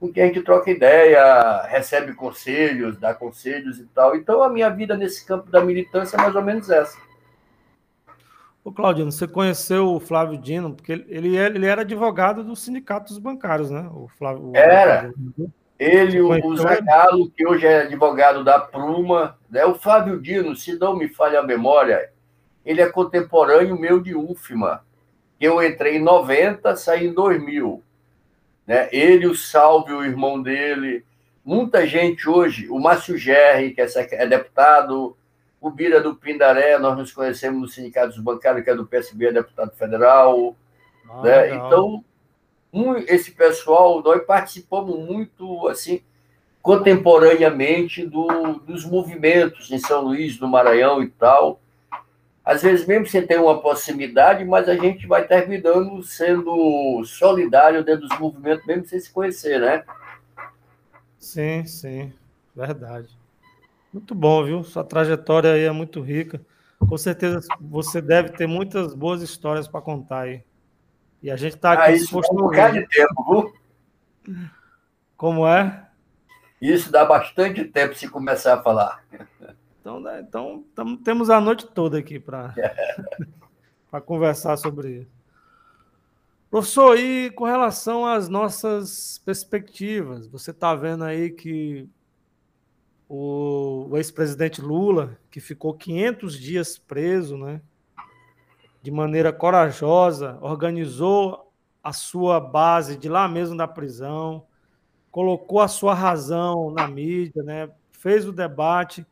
com quem a gente troca ideia, recebe conselhos, dá conselhos e tal. Então, a minha vida nesse campo da militância é mais ou menos essa. Ô, Claudino, você conheceu o Flávio Dino, porque ele, ele era advogado dos sindicatos bancários, né? O Flávio, era. O... Ele, o, Zagalo, que hoje é advogado da Pruma, né? o Flávio Dino, se não me falha a memória, ele é contemporâneo meu de UFMA. Eu entrei em 90, saí em 2000. Né? Ele, o Salve, o irmão dele, muita gente hoje, o Márcio Gerri, que é, é deputado, o Bira do Pindaré, nós nos conhecemos no Sindicato dos Bancários, que é do PSB, é deputado federal. Ah, né? Então, esse pessoal, nós participamos muito, assim, contemporaneamente do, dos movimentos em São Luís, do Maranhão e tal. Às vezes, mesmo sem ter uma proximidade, mas a gente vai terminando sendo solidário dentro dos movimentos, mesmo sem se conhecer, né? Sim, sim, verdade. Muito bom, viu? Sua trajetória aí é muito rica. Com certeza você deve ter muitas boas histórias para contar aí. E a gente está aqui ah, disposto um a de tempo, viu? Como é? Isso dá bastante tempo se começar a falar. Então, né, então tam, temos a noite toda aqui para conversar sobre isso. Professor, e com relação às nossas perspectivas, você está vendo aí que o, o ex-presidente Lula, que ficou 500 dias preso, né, de maneira corajosa, organizou a sua base de lá mesmo da prisão, colocou a sua razão na mídia, né, fez o debate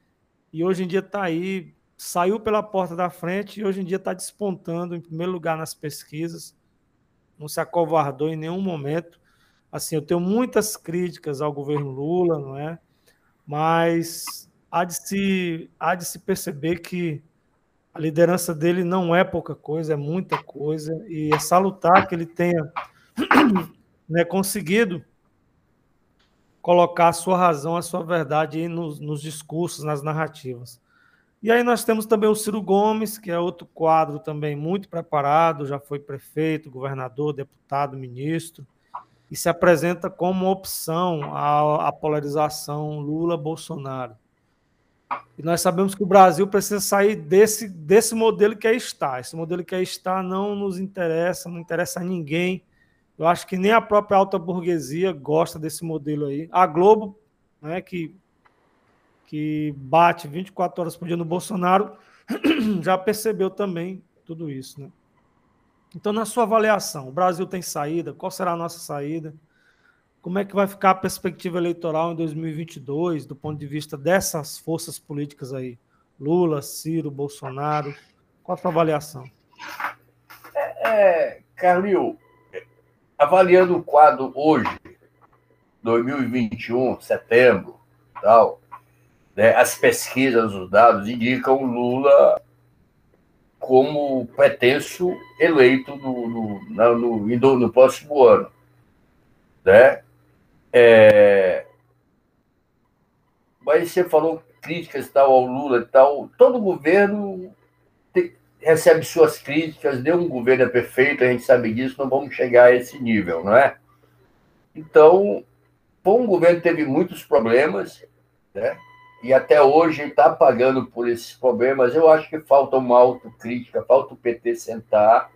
e hoje em dia está aí, saiu pela porta da frente e hoje em dia está despontando em primeiro lugar nas pesquisas não se acovardou em nenhum momento. Assim, eu tenho muitas críticas ao governo Lula, não é? Mas há de se, há de se perceber que a liderança dele não é pouca coisa, é muita coisa, e é salutar que ele tenha né, conseguido colocar a sua razão, a sua verdade nos, nos discursos, nas narrativas. E aí nós temos também o Ciro Gomes, que é outro quadro também muito preparado, já foi prefeito, governador, deputado, ministro, e se apresenta como opção à, à polarização Lula-Bolsonaro. E nós sabemos que o Brasil precisa sair desse, desse modelo que aí está. Esse modelo que aí está não nos interessa, não interessa a ninguém. Eu acho que nem a própria alta burguesia gosta desse modelo aí. A Globo, né, que que bate 24 horas por dia no Bolsonaro, já percebeu também tudo isso. Né? Então, na sua avaliação, o Brasil tem saída? Qual será a nossa saída? Como é que vai ficar a perspectiva eleitoral em 2022, do ponto de vista dessas forças políticas aí? Lula, Ciro, Bolsonaro. Qual a sua avaliação? É, é, avaliando o quadro hoje, 2021, setembro, tal, né? As pesquisas, os dados indicam Lula como pretenso eleito no, no, no, no, no próximo ano. Né? É... Mas você falou críticas tal ao Lula e tal. Todo governo tem, recebe suas críticas, nenhum governo é perfeito, a gente sabe disso, não vamos chegar a esse nível, não é? Então, bom, o governo teve muitos problemas, né? e até hoje está pagando por esses problemas. Eu acho que falta uma autocrítica, falta o PT sentar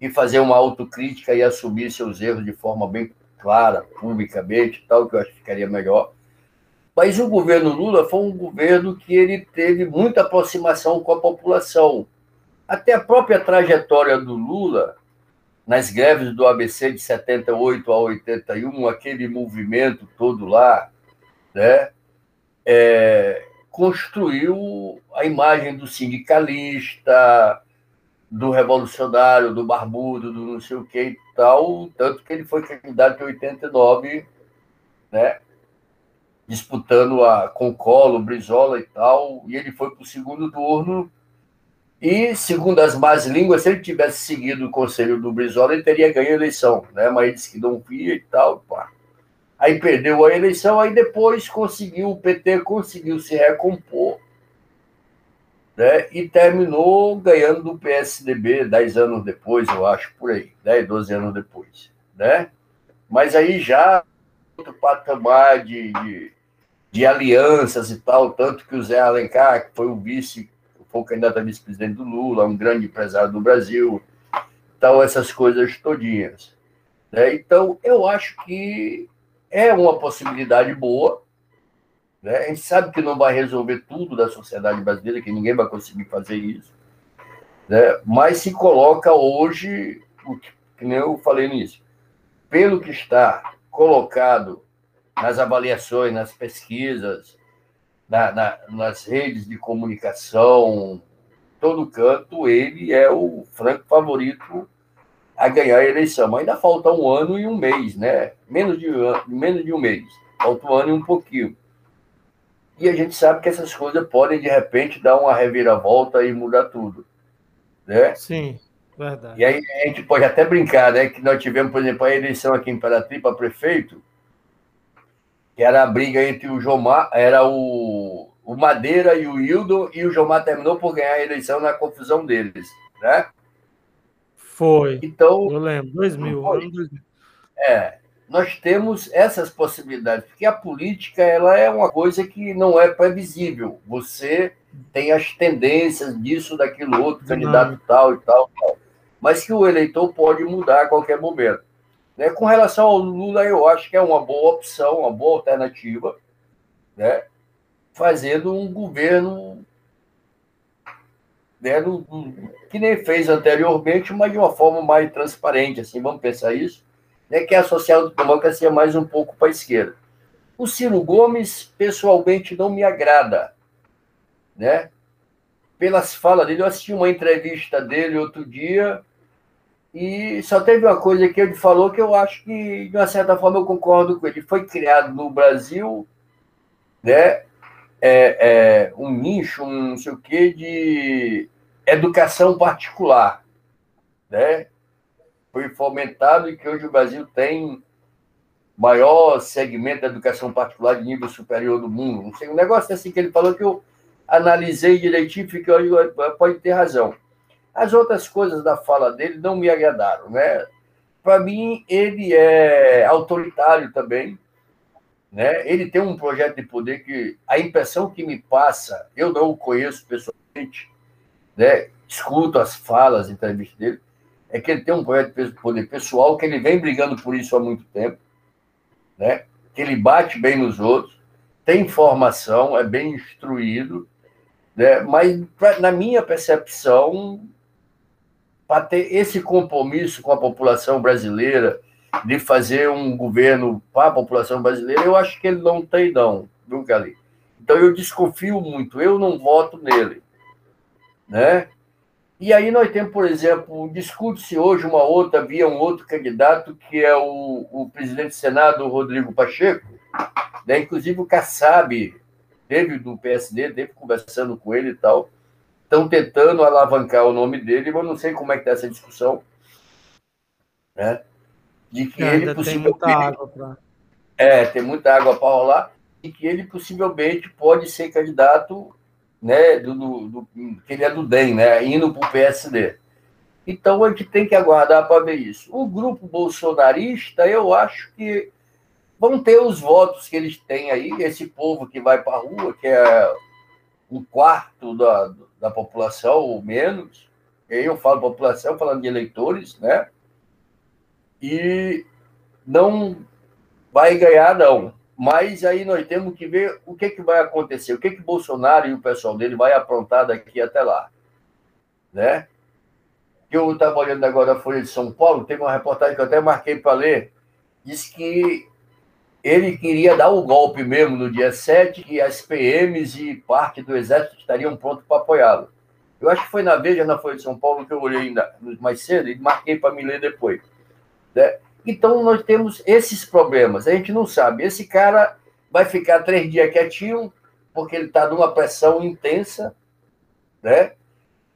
e fazer uma autocrítica e assumir seus erros de forma bem clara, publicamente, tal, que eu acho que ficaria melhor. Mas o governo Lula foi um governo que ele teve muita aproximação com a população. Até a própria trajetória do Lula, nas greves do ABC de 78 a 81, aquele movimento todo lá, né? é, construiu a imagem do sindicalista, do revolucionário, do barbudo, do não sei o que e tanto que ele foi candidato em 89, né? disputando a, com Colo, Brizola e tal, e ele foi para o segundo turno, e, segundo as más línguas, se ele tivesse seguido o conselho do Brizola, ele teria ganho a eleição, né? mas ele disse que não via e tal, pá aí perdeu a eleição, aí depois conseguiu, o PT conseguiu se recompor, né? E terminou ganhando do PSDB dez anos depois, eu acho, por aí, 10, 12 anos depois, né? Mas aí já outro patamar de, de, de alianças e tal, tanto que o Zé Alencar, que foi o vice, foi o candidato a vice-presidente do Lula, um grande empresário do Brasil, tal, essas coisas todinhas. Né? Então, eu acho que é uma possibilidade boa. Né? A gente sabe que não vai resolver tudo da sociedade brasileira, que ninguém vai conseguir fazer isso. Né? Mas se coloca hoje, que nem eu falei nisso, pelo que está colocado nas avaliações, nas pesquisas, na, na, nas redes de comunicação, todo canto, ele é o franco favorito a ganhar a eleição. Mas ainda falta um ano e um mês, né? Menos de, menos de um mês. Falta um ano e um pouquinho. E a gente sabe que essas coisas podem, de repente, dar uma reviravolta e mudar tudo. Né? Sim, verdade. E aí a gente pode até brincar, né? Que nós tivemos, por exemplo, a eleição aqui em Imperatriz para prefeito, que era a briga entre o Jomar, era o, o Madeira e o Hildo, e o Jomar terminou por ganhar a eleição na confusão deles, né? Foi. Então, eu lembro, 2000, foi. 2000. É, nós temos essas possibilidades, porque a política ela é uma coisa que não é previsível. Você tem as tendências disso, daquilo outro, candidato tal e tal, tal. mas que o eleitor pode mudar a qualquer momento. Né? Com relação ao Lula, eu acho que é uma boa opção, uma boa alternativa, né? fazendo um governo né, que nem fez anteriormente, mas de uma forma mais transparente, assim, vamos pensar isso, né, que é a social-democracia mais um pouco para a esquerda. O Ciro Gomes, pessoalmente, não me agrada, né? Pelas falas dele, eu assisti uma entrevista dele outro dia e só teve uma coisa que ele falou que eu acho que, de uma certa forma, eu concordo com ele. Foi criado no Brasil, né? É, é, um nicho, um não sei o quê, de educação particular, né? Foi fomentado e que hoje o Brasil tem maior segmento da educação particular de nível superior do mundo. Não sei, um negócio assim que ele falou que eu analisei direitinho fiquei, pode ter razão. As outras coisas da fala dele não me agradaram, né? Para mim, ele é autoritário também, né? Ele tem um projeto de poder que a impressão que me passa, eu não o conheço pessoalmente, né? Escuto as falas, entrevistas dele, é que ele tem um projeto de poder pessoal que ele vem brigando por isso há muito tempo né? que ele bate bem nos outros, tem formação, é bem instruído, né? mas, pra, na minha percepção, para ter esse compromisso com a população brasileira, de fazer um governo para a população brasileira, eu acho que ele não tem, não, viu, Cali? Então, eu desconfio muito, eu não voto nele. Né? E aí nós temos, por exemplo, discute-se hoje uma outra, via um outro candidato, que é o, o presidente do Senado, Rodrigo Pacheco, né? inclusive o Kassab, teve do PSD, teve conversando com ele e tal, estão tentando alavancar o nome dele, mas não sei como é que está essa discussão, né? De que ele possivelmente... Tem muita água pra... É, tem muita água para rolar, e que ele possivelmente pode ser candidato né, do, do, do, que ele é do DEM, né, indo para o PSD. Então a gente tem que aguardar para ver isso. O grupo bolsonarista, eu acho que vão ter os votos que eles têm aí, esse povo que vai para a rua, que é um quarto da, da população ou menos. Eu falo população, falando de eleitores, né? E não vai ganhar, não. Mas aí nós temos que ver o que, que vai acontecer, o que, que Bolsonaro e o pessoal dele vai aprontar daqui até lá. Né? Eu estava olhando agora a Folha de São Paulo, teve uma reportagem que eu até marquei para ler, diz que ele queria dar o golpe mesmo no dia 7, que as PMs e parte do Exército estariam prontos para apoiá-lo. Eu acho que foi na Veja, na Folha de São Paulo, que eu olhei ainda mais cedo e marquei para me ler depois. Né? Então, nós temos esses problemas. A gente não sabe. Esse cara vai ficar três dias quietinho, porque ele está numa pressão intensa, né?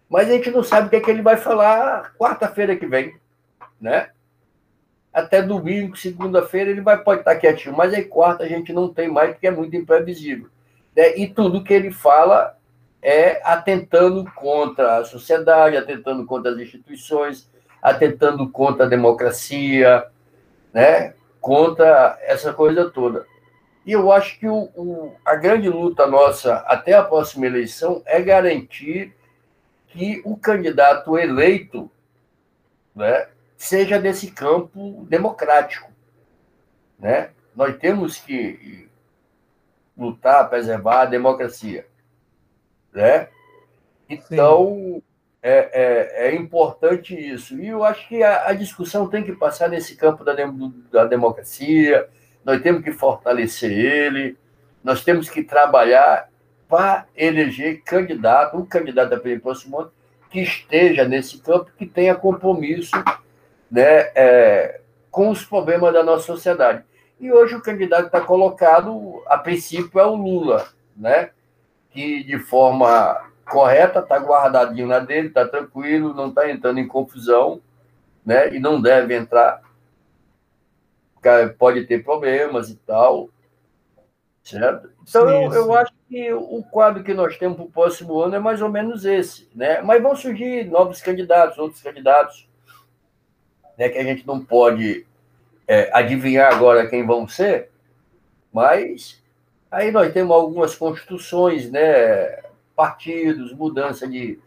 Mas a gente não sabe o que, é que ele vai falar quarta-feira que vem, né? Até domingo, segunda-feira, ele vai, pode estar tá quietinho, mas aí quarta a gente não tem mais, porque é muito imprevisível. Né? E tudo que ele fala é atentando contra a sociedade, atentando contra as instituições, atentando contra a democracia, né, contra essa coisa toda. E eu acho que o, o, a grande luta nossa até a próxima eleição é garantir que o candidato eleito né, seja desse campo democrático. Né? Nós temos que lutar, preservar a democracia. Né? Então, é, é, é, importante isso. E eu acho que a, a, discussão tem que passar nesse campo da, da democracia, nós temos que fortalecer ele, nós temos que trabalhar para eleger candidato, um candidato a próximo ano, que esteja nesse campo, que tenha compromisso né, é, com os problemas da nossa sociedade. E hoje o candidato está colocado, a princípio, é o Lula, né, que de forma correta, está guardadinho na dele, está tranquilo, não está entrando em confusão, né? E não deve entrar. Pode ter problemas e tal, certo? Então, sim, eu, eu acho que o quadro que nós temos para o próximo ano é mais ou menos esse, né? Mas vão surgir novos candidatos, outros candidatos, né? Que a gente não pode é, adivinhar agora quem vão ser, mas aí nós temos algumas constituições, né? Partidos, mudança de,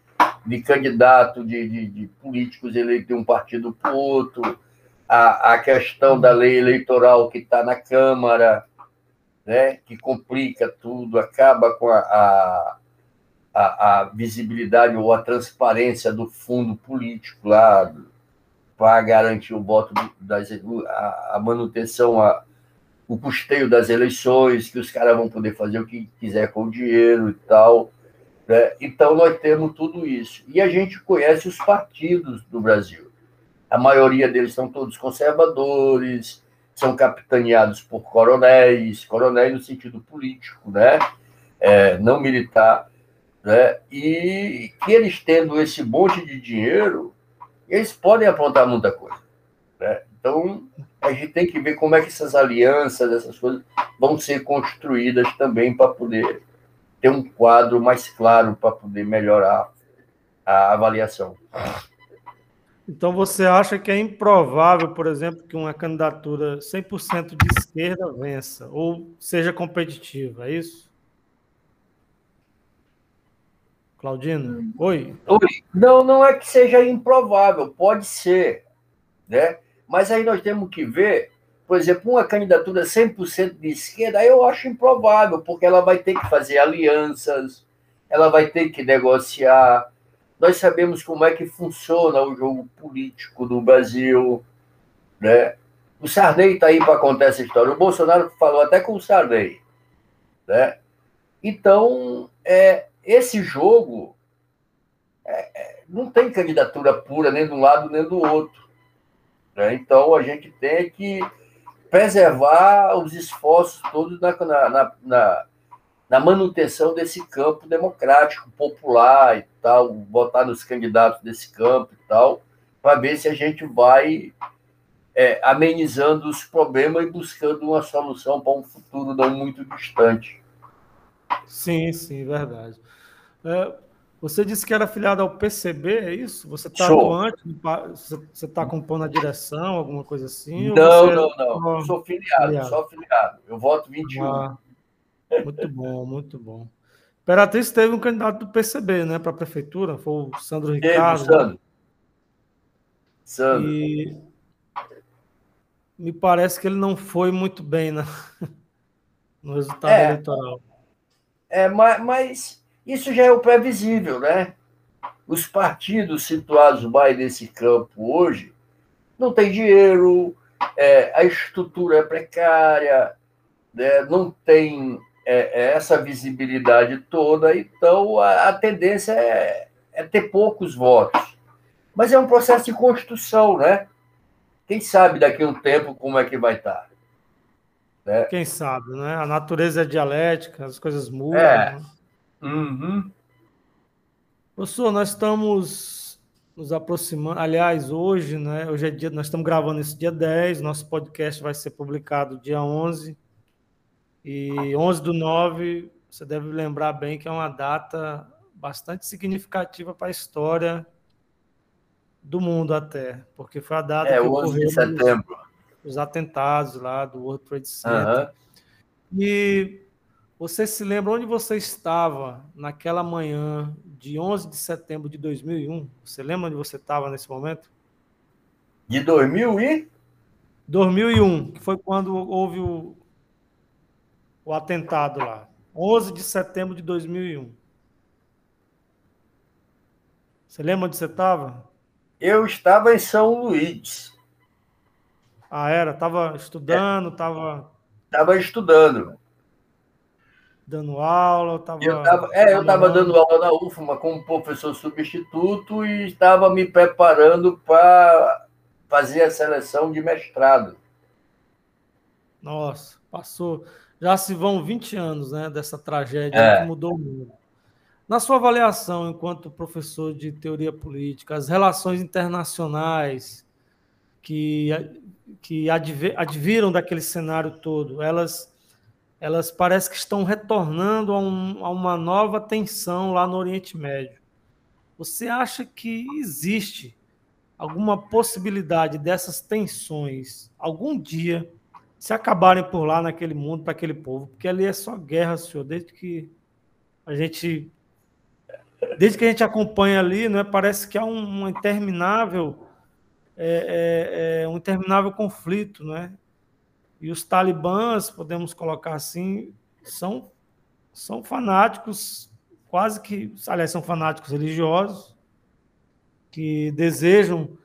de candidato de, de, de políticos eleitos de um partido para o outro, a, a questão da lei eleitoral que está na Câmara, né, que complica tudo, acaba com a, a, a, a visibilidade ou a transparência do fundo político lá para garantir o voto das a, a manutenção, a, o custeio das eleições, que os caras vão poder fazer o que quiser com o dinheiro e tal. Né? Então, nós temos tudo isso. E a gente conhece os partidos do Brasil. A maioria deles são todos conservadores, são capitaneados por coronéis, coronéis no sentido político, né? É, não militar. Né? E que eles tendo esse monte de dinheiro, eles podem aprontar muita coisa. Né? Então, a gente tem que ver como é que essas alianças, essas coisas, vão ser construídas também para poder ter um quadro mais claro para poder melhorar a avaliação. Então você acha que é improvável, por exemplo, que uma candidatura 100% de esquerda vença ou seja competitiva, é isso? Claudino? Oi. Oi. Não, não é que seja improvável, pode ser, né? Mas aí nós temos que ver, por exemplo, uma candidatura 100% de esquerda, eu acho improvável, porque ela vai ter que fazer alianças, ela vai ter que negociar, nós sabemos como é que funciona o jogo político do Brasil, né? O Sarney está aí para contar essa história. O Bolsonaro falou até com o Sarney, né? Então, é, esse jogo é, é, não tem candidatura pura nem de um lado nem do outro. Né? Então, a gente tem que preservar os esforços todos na, na, na na manutenção desse campo democrático, popular e tal, votar nos candidatos desse campo e tal, para ver se a gente vai é, amenizando os problemas e buscando uma solução para um futuro não muito distante. Sim, sim, verdade. É, você disse que era afiliado ao PCB, é isso? Você está atuante? Você está compondo a direção, alguma coisa assim? Não, não, não. Sou filiado, filiado, sou afiliado. Eu voto 21. Ah. Muito bom, muito bom. Imperatriz teve um candidato do PCB, né, para a prefeitura, foi o Sandro Ricardo. Teve, Sandro. Sandro. E me parece que ele não foi muito bem na... no resultado é, eleitoral. É, mas isso já é o previsível, né? Os partidos situados mais nesse campo hoje não têm dinheiro, é, a estrutura é precária, né, não tem é, é, essa visibilidade toda, então a, a tendência é, é, ter poucos votos. Mas é um processo de construção, né? Quem sabe daqui a um tempo como é que vai estar. Né? Quem sabe, né? A natureza é dialética, as coisas mudam. É. Né? Uhum. Professor, nós estamos nos aproximando. Aliás, hoje, né? Hoje é dia, nós estamos gravando esse dia 10, nosso podcast vai ser publicado dia 11. E 11 do 9, você deve lembrar bem que é uma data bastante significativa para a história do mundo até, porque foi a data é, que 11 de setembro. Os, os, atentados lá do World Trade Center. Uhum. E você se lembra onde você estava naquela manhã de 11 de setembro de 2001? Você lembra onde você estava nesse momento? De 2000 e? 2001, que foi quando houve o, o atentado lá. 11 de setembro de 2001. Você lembra onde você estava? Eu estava em São Luís. Ah, era? Estava estudando, estava... É. Estava estudando. Dando aula, estava... Eu tava, é, eu estava dando aula na UFMA como professor substituto e estava me preparando para fazer a seleção de mestrado. Nossa, passou já se vão 20 anos né, dessa tragédia é. que mudou o mundo. Na sua avaliação, enquanto professor de teoria política, as relações internacionais que, que adviram daquele cenário todo, elas, elas parecem que estão retornando a, um, a uma nova tensão lá no Oriente Médio. Você acha que existe alguma possibilidade dessas tensões algum dia se acabarem por lá naquele mundo, para aquele povo, porque ali é só guerra, senhor, desde que a gente desde que a gente acompanha ali, né, parece que há um, um interminável é, é, é, um interminável conflito, né? E os talibãs, podemos colocar assim, são, são fanáticos, quase que, aliás, são fanáticos religiosos, que desejam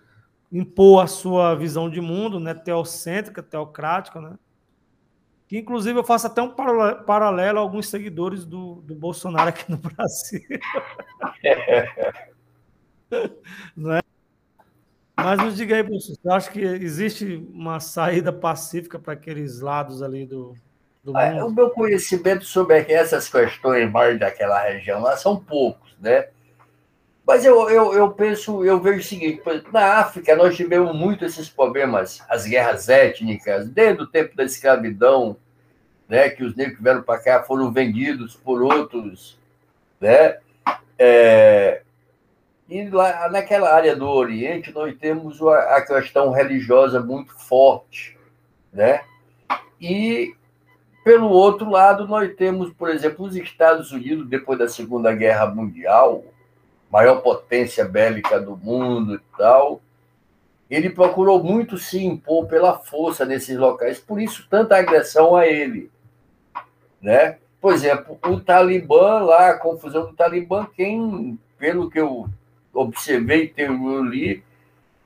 impor a sua visão de mundo, né, teocêntrica, teocrática, né? Que inclusive eu faço até um paralelo a alguns seguidores do, do Bolsonaro aqui no Brasil. Não é? Mas nos diga aí, professor, você acha que existe uma saída pacífica para aqueles lados ali do, do mundo? O meu conhecimento sobre essas questões mais daquela região lá são poucos, né? Mas eu, eu, eu penso, eu vejo o seguinte, na África nós tivemos muito esses problemas, as guerras étnicas, desde o tempo da escravidão, né, que os negros que vieram para cá foram vendidos por outros, né? É, e lá, naquela área do Oriente, nós temos a questão religiosa muito forte, né? E, pelo outro lado, nós temos, por exemplo, os Estados Unidos, depois da Segunda Guerra Mundial, maior potência bélica do mundo e tal, ele procurou muito se impor pela força nesses locais, por isso tanta agressão a ele, né? Por exemplo, o Talibã lá, a confusão do Talibã, quem, pelo que eu observei, eu li,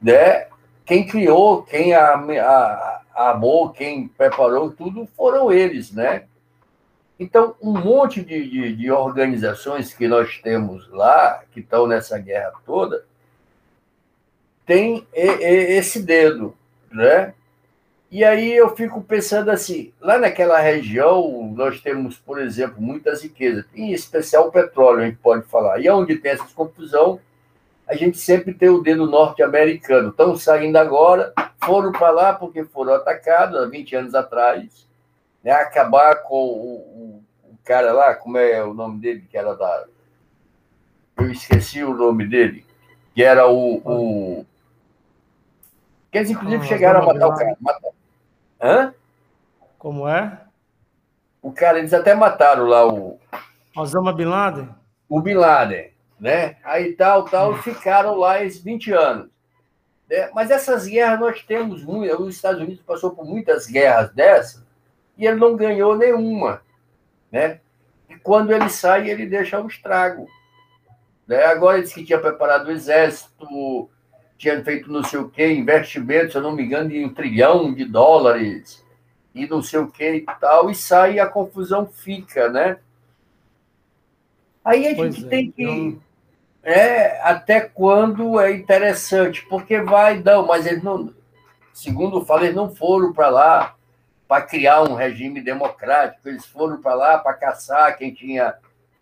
né? Quem criou, quem a, a, amou, quem preparou tudo foram eles, né? Então, um monte de, de, de organizações que nós temos lá, que estão nessa guerra toda, tem esse dedo, né? E aí eu fico pensando assim, lá naquela região nós temos, por exemplo, muitas riquezas, em especial o petróleo, a gente pode falar. E onde tem essa confusão, a gente sempre tem o dedo norte-americano. Estão saindo agora, foram para lá porque foram atacados há 20 anos atrás, né? acabar com o, o, o, cara lá, como é o nome dele, que era da. Eu esqueci o nome dele, que era o. o... Que eles, inclusive, ah, chegaram a matar o cara. Matar. Hã? Como é? O cara, eles até mataram lá o. Osama Bin Laden? O Bin Laden né? Aí tal, tal, ficaram lá esses 20 anos. Né? Mas essas guerras nós temos muito, os Estados Unidos passou por muitas guerras dessas e ele não ganhou nenhuma, né? E quando ele sai, ele deixa um estrago. Né? Agora ele disse que tinha preparado o exército, tinha feito não sei o quê, investimentos, se eu não me engano, de um trilhão de dólares e não sei o que e tal, e sai e a confusão fica, né? Aí a pois gente é, tem que então é até quando é interessante, porque vai, não, mas eles não, segundo fala, eles não foram para lá para criar um regime democrático, eles foram para lá para caçar quem tinha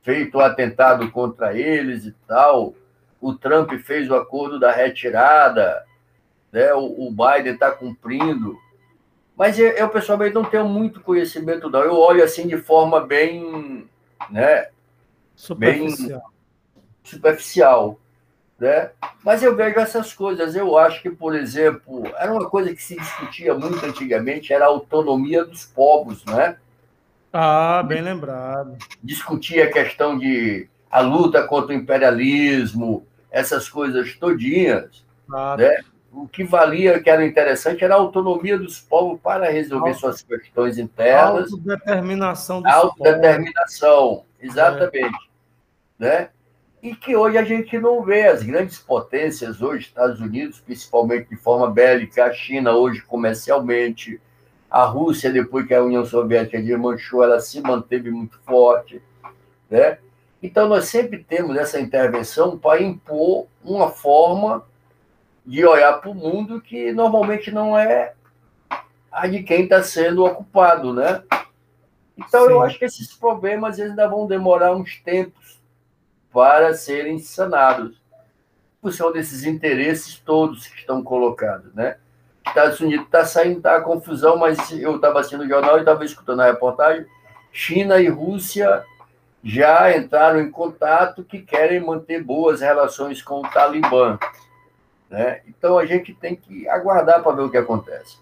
feito o atentado contra eles e tal. O Trump fez o acordo da retirada, né? o, o Biden está cumprindo. Mas eu, eu, pessoalmente não tenho muito conhecimento, não. Eu olho assim de forma bem. Né, Superficial. Bem, superficial. Né? Mas eu vejo essas coisas. Eu acho que, por exemplo, era uma coisa que se discutia muito antigamente, era a autonomia dos povos, né? Ah, bem lembrado. Discutia a questão de a luta contra o imperialismo, essas coisas todinhas. Ah, né? O que valia, que era interessante, era a autonomia dos povos para resolver Auto... suas questões internas. Autodeterminação dos Autodeterminação, exatamente. É. Né? e que hoje a gente não vê. As grandes potências hoje, Estados Unidos, principalmente de forma bélica, a China hoje comercialmente, a Rússia, depois que a União Soviética desmanchou, ela se manteve muito forte. Né? Então, nós sempre temos essa intervenção para impor uma forma de olhar para o mundo que normalmente não é a de quem está sendo ocupado, né? Então, Sim. eu acho que esses problemas ainda vão demorar uns tempos para serem sanados, por função desses interesses todos que estão colocados, né? Estados Unidos está saindo da confusão, mas eu estava assistindo o jornal e estava escutando a reportagem. China e Rússia já entraram em contato que querem manter boas relações com o Talibã. Né? Então a gente tem que aguardar para ver o que acontece.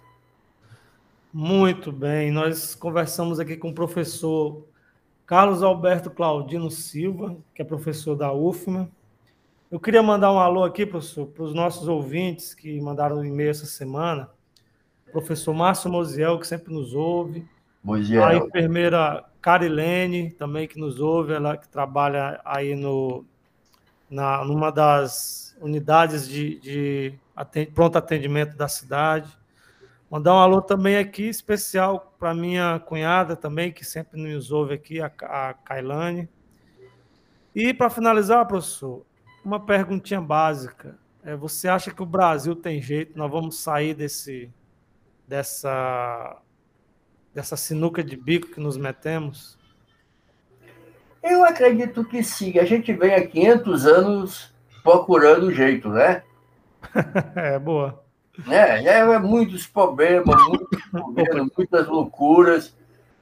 Muito bem, nós conversamos aqui com o professor Carlos Alberto Claudino Silva, que é professor da UFMA. Eu queria mandar um alô aqui, professor, para os nossos ouvintes que mandaram um e-mail essa semana. O professor Márcio Moziel, que sempre nos ouve. Moziel. A enfermeira Carilene, também que nos ouve, ela que trabalha aí no, na, numa das unidades de, de atend, pronto atendimento da cidade. Mandar um alô também aqui especial para minha cunhada também, que sempre nos ouve aqui, a, a Kailane. E para finalizar, professor, uma perguntinha básica. É, você acha que o Brasil tem jeito? Nós vamos sair desse, dessa, dessa sinuca de bico que nos metemos? Eu acredito que sim. A gente vem há 500 anos procurando jeito, né? é, boa. É, é muitos problemas, muitos problemas, muitas loucuras,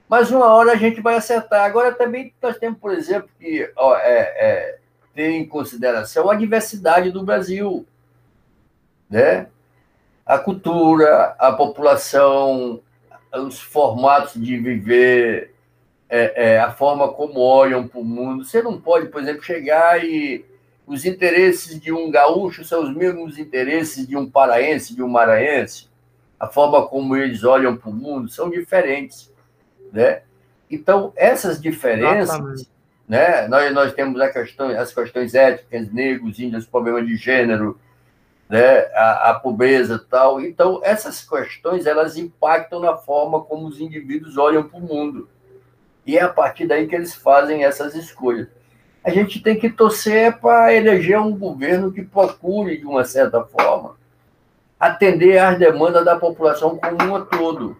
mas uma hora a gente vai acertar. Agora também nós temos, por exemplo, que ó, é, é, ter em consideração a diversidade do Brasil, né? A cultura, a população, os formatos de viver, é, é, a forma como olham para o mundo. Você não pode, por exemplo, chegar e os interesses de um gaúcho são os mesmos interesses de um paraense, de um maranhense. A forma como eles olham para o mundo são diferentes, né? Então, essas diferenças, né? Nós, nós temos a questão, as questões étnicas, negros, índios, problema de gênero, né? A, a pobreza tal. Então, essas questões, elas impactam na forma como os indivíduos olham para o mundo. E é a partir daí que eles fazem essas escolhas a gente tem que torcer para eleger um governo que procure, de uma certa forma, atender às demandas da população como um todo.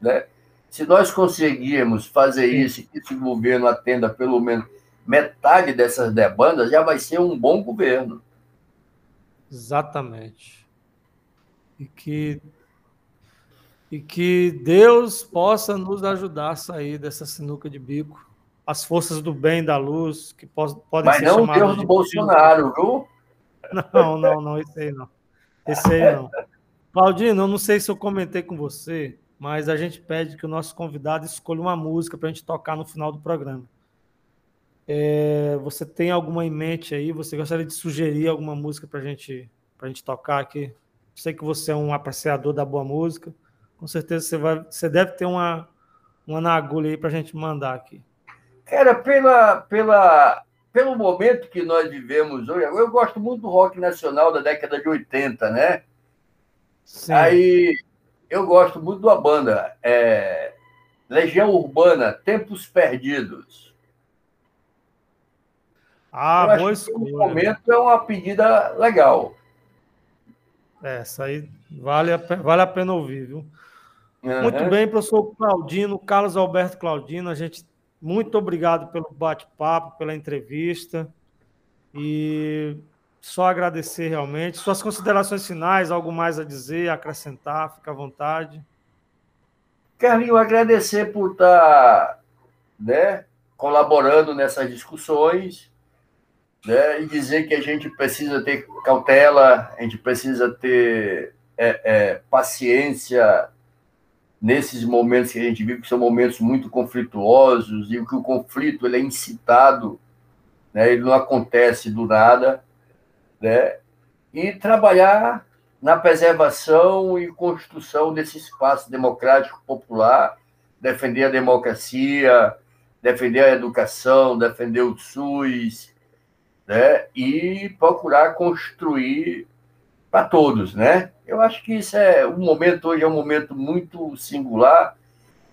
Né? Se nós conseguirmos fazer isso, que esse governo atenda pelo menos metade dessas demandas, já vai ser um bom governo. Exatamente. E que, e que Deus possa nos ajudar a sair dessa sinuca de bico as forças do bem da luz, que podem Mas ser não chamadas. Mas não o Deus do Bolsonaro, viu? Não, não, não, esse aí não. Esse aí não. Claudino, eu não sei se eu comentei com você, mas a gente pede que o nosso convidado escolha uma música para a gente tocar no final do programa. É, você tem alguma em mente aí? Você gostaria de sugerir alguma música para gente, a gente tocar aqui? Sei que você é um apreciador da boa música. Com certeza você, vai, você deve ter uma, uma na agulha aí para a gente mandar aqui. Cara, pela, pela, pelo momento que nós vivemos hoje, eu gosto muito do rock nacional da década de 80, né? Sim. Aí eu gosto muito da banda é, Legião Urbana, Tempos Perdidos. Ah, eu boa escolha. No momento é uma pedida legal. É, essa aí vale a, vale a pena ouvir, viu? Uhum. Muito bem, professor Claudino, Carlos Alberto Claudino, a gente muito obrigado pelo bate-papo, pela entrevista. E só agradecer realmente. Suas considerações finais, algo mais a dizer, acrescentar, fica à vontade. Carlinho, agradecer por estar né, colaborando nessas discussões né, e dizer que a gente precisa ter cautela, a gente precisa ter é, é, paciência nesses momentos que a gente vive, que são momentos muito conflituosos, e que o conflito ele é incitado, né, ele não acontece do nada, né, e trabalhar na preservação e construção desse espaço democrático popular, defender a democracia, defender a educação, defender o SUS, né, e procurar construir para todos, né? Eu acho que isso é um momento hoje é um momento muito singular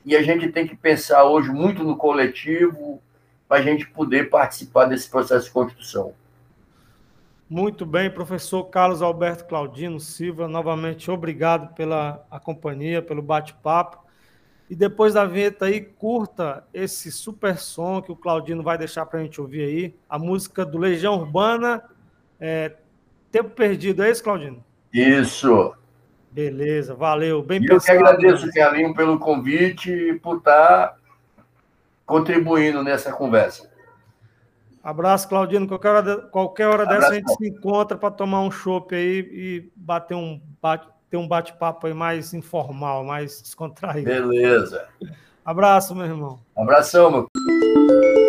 e a gente tem que pensar hoje muito no coletivo para a gente poder participar desse processo de construção. Muito bem, professor Carlos Alberto Claudino Silva, novamente obrigado pela a companhia, pelo bate-papo. E depois da vinheta aí, curta esse super som que o Claudino vai deixar para a gente ouvir aí, a música do Legião Urbana, é, Tempo perdido, é isso, Claudino? Isso. Beleza, valeu. Bem e pensado. Eu que agradeço, Carlinho, pelo convite e por estar contribuindo nessa conversa. Abraço, Claudino. Qualquer hora, qualquer hora dessa a gente se encontra para tomar um chopp aí e bater um bate, ter um bate-papo aí mais informal, mais descontraído. Beleza. Abraço, meu irmão. Abração, meu.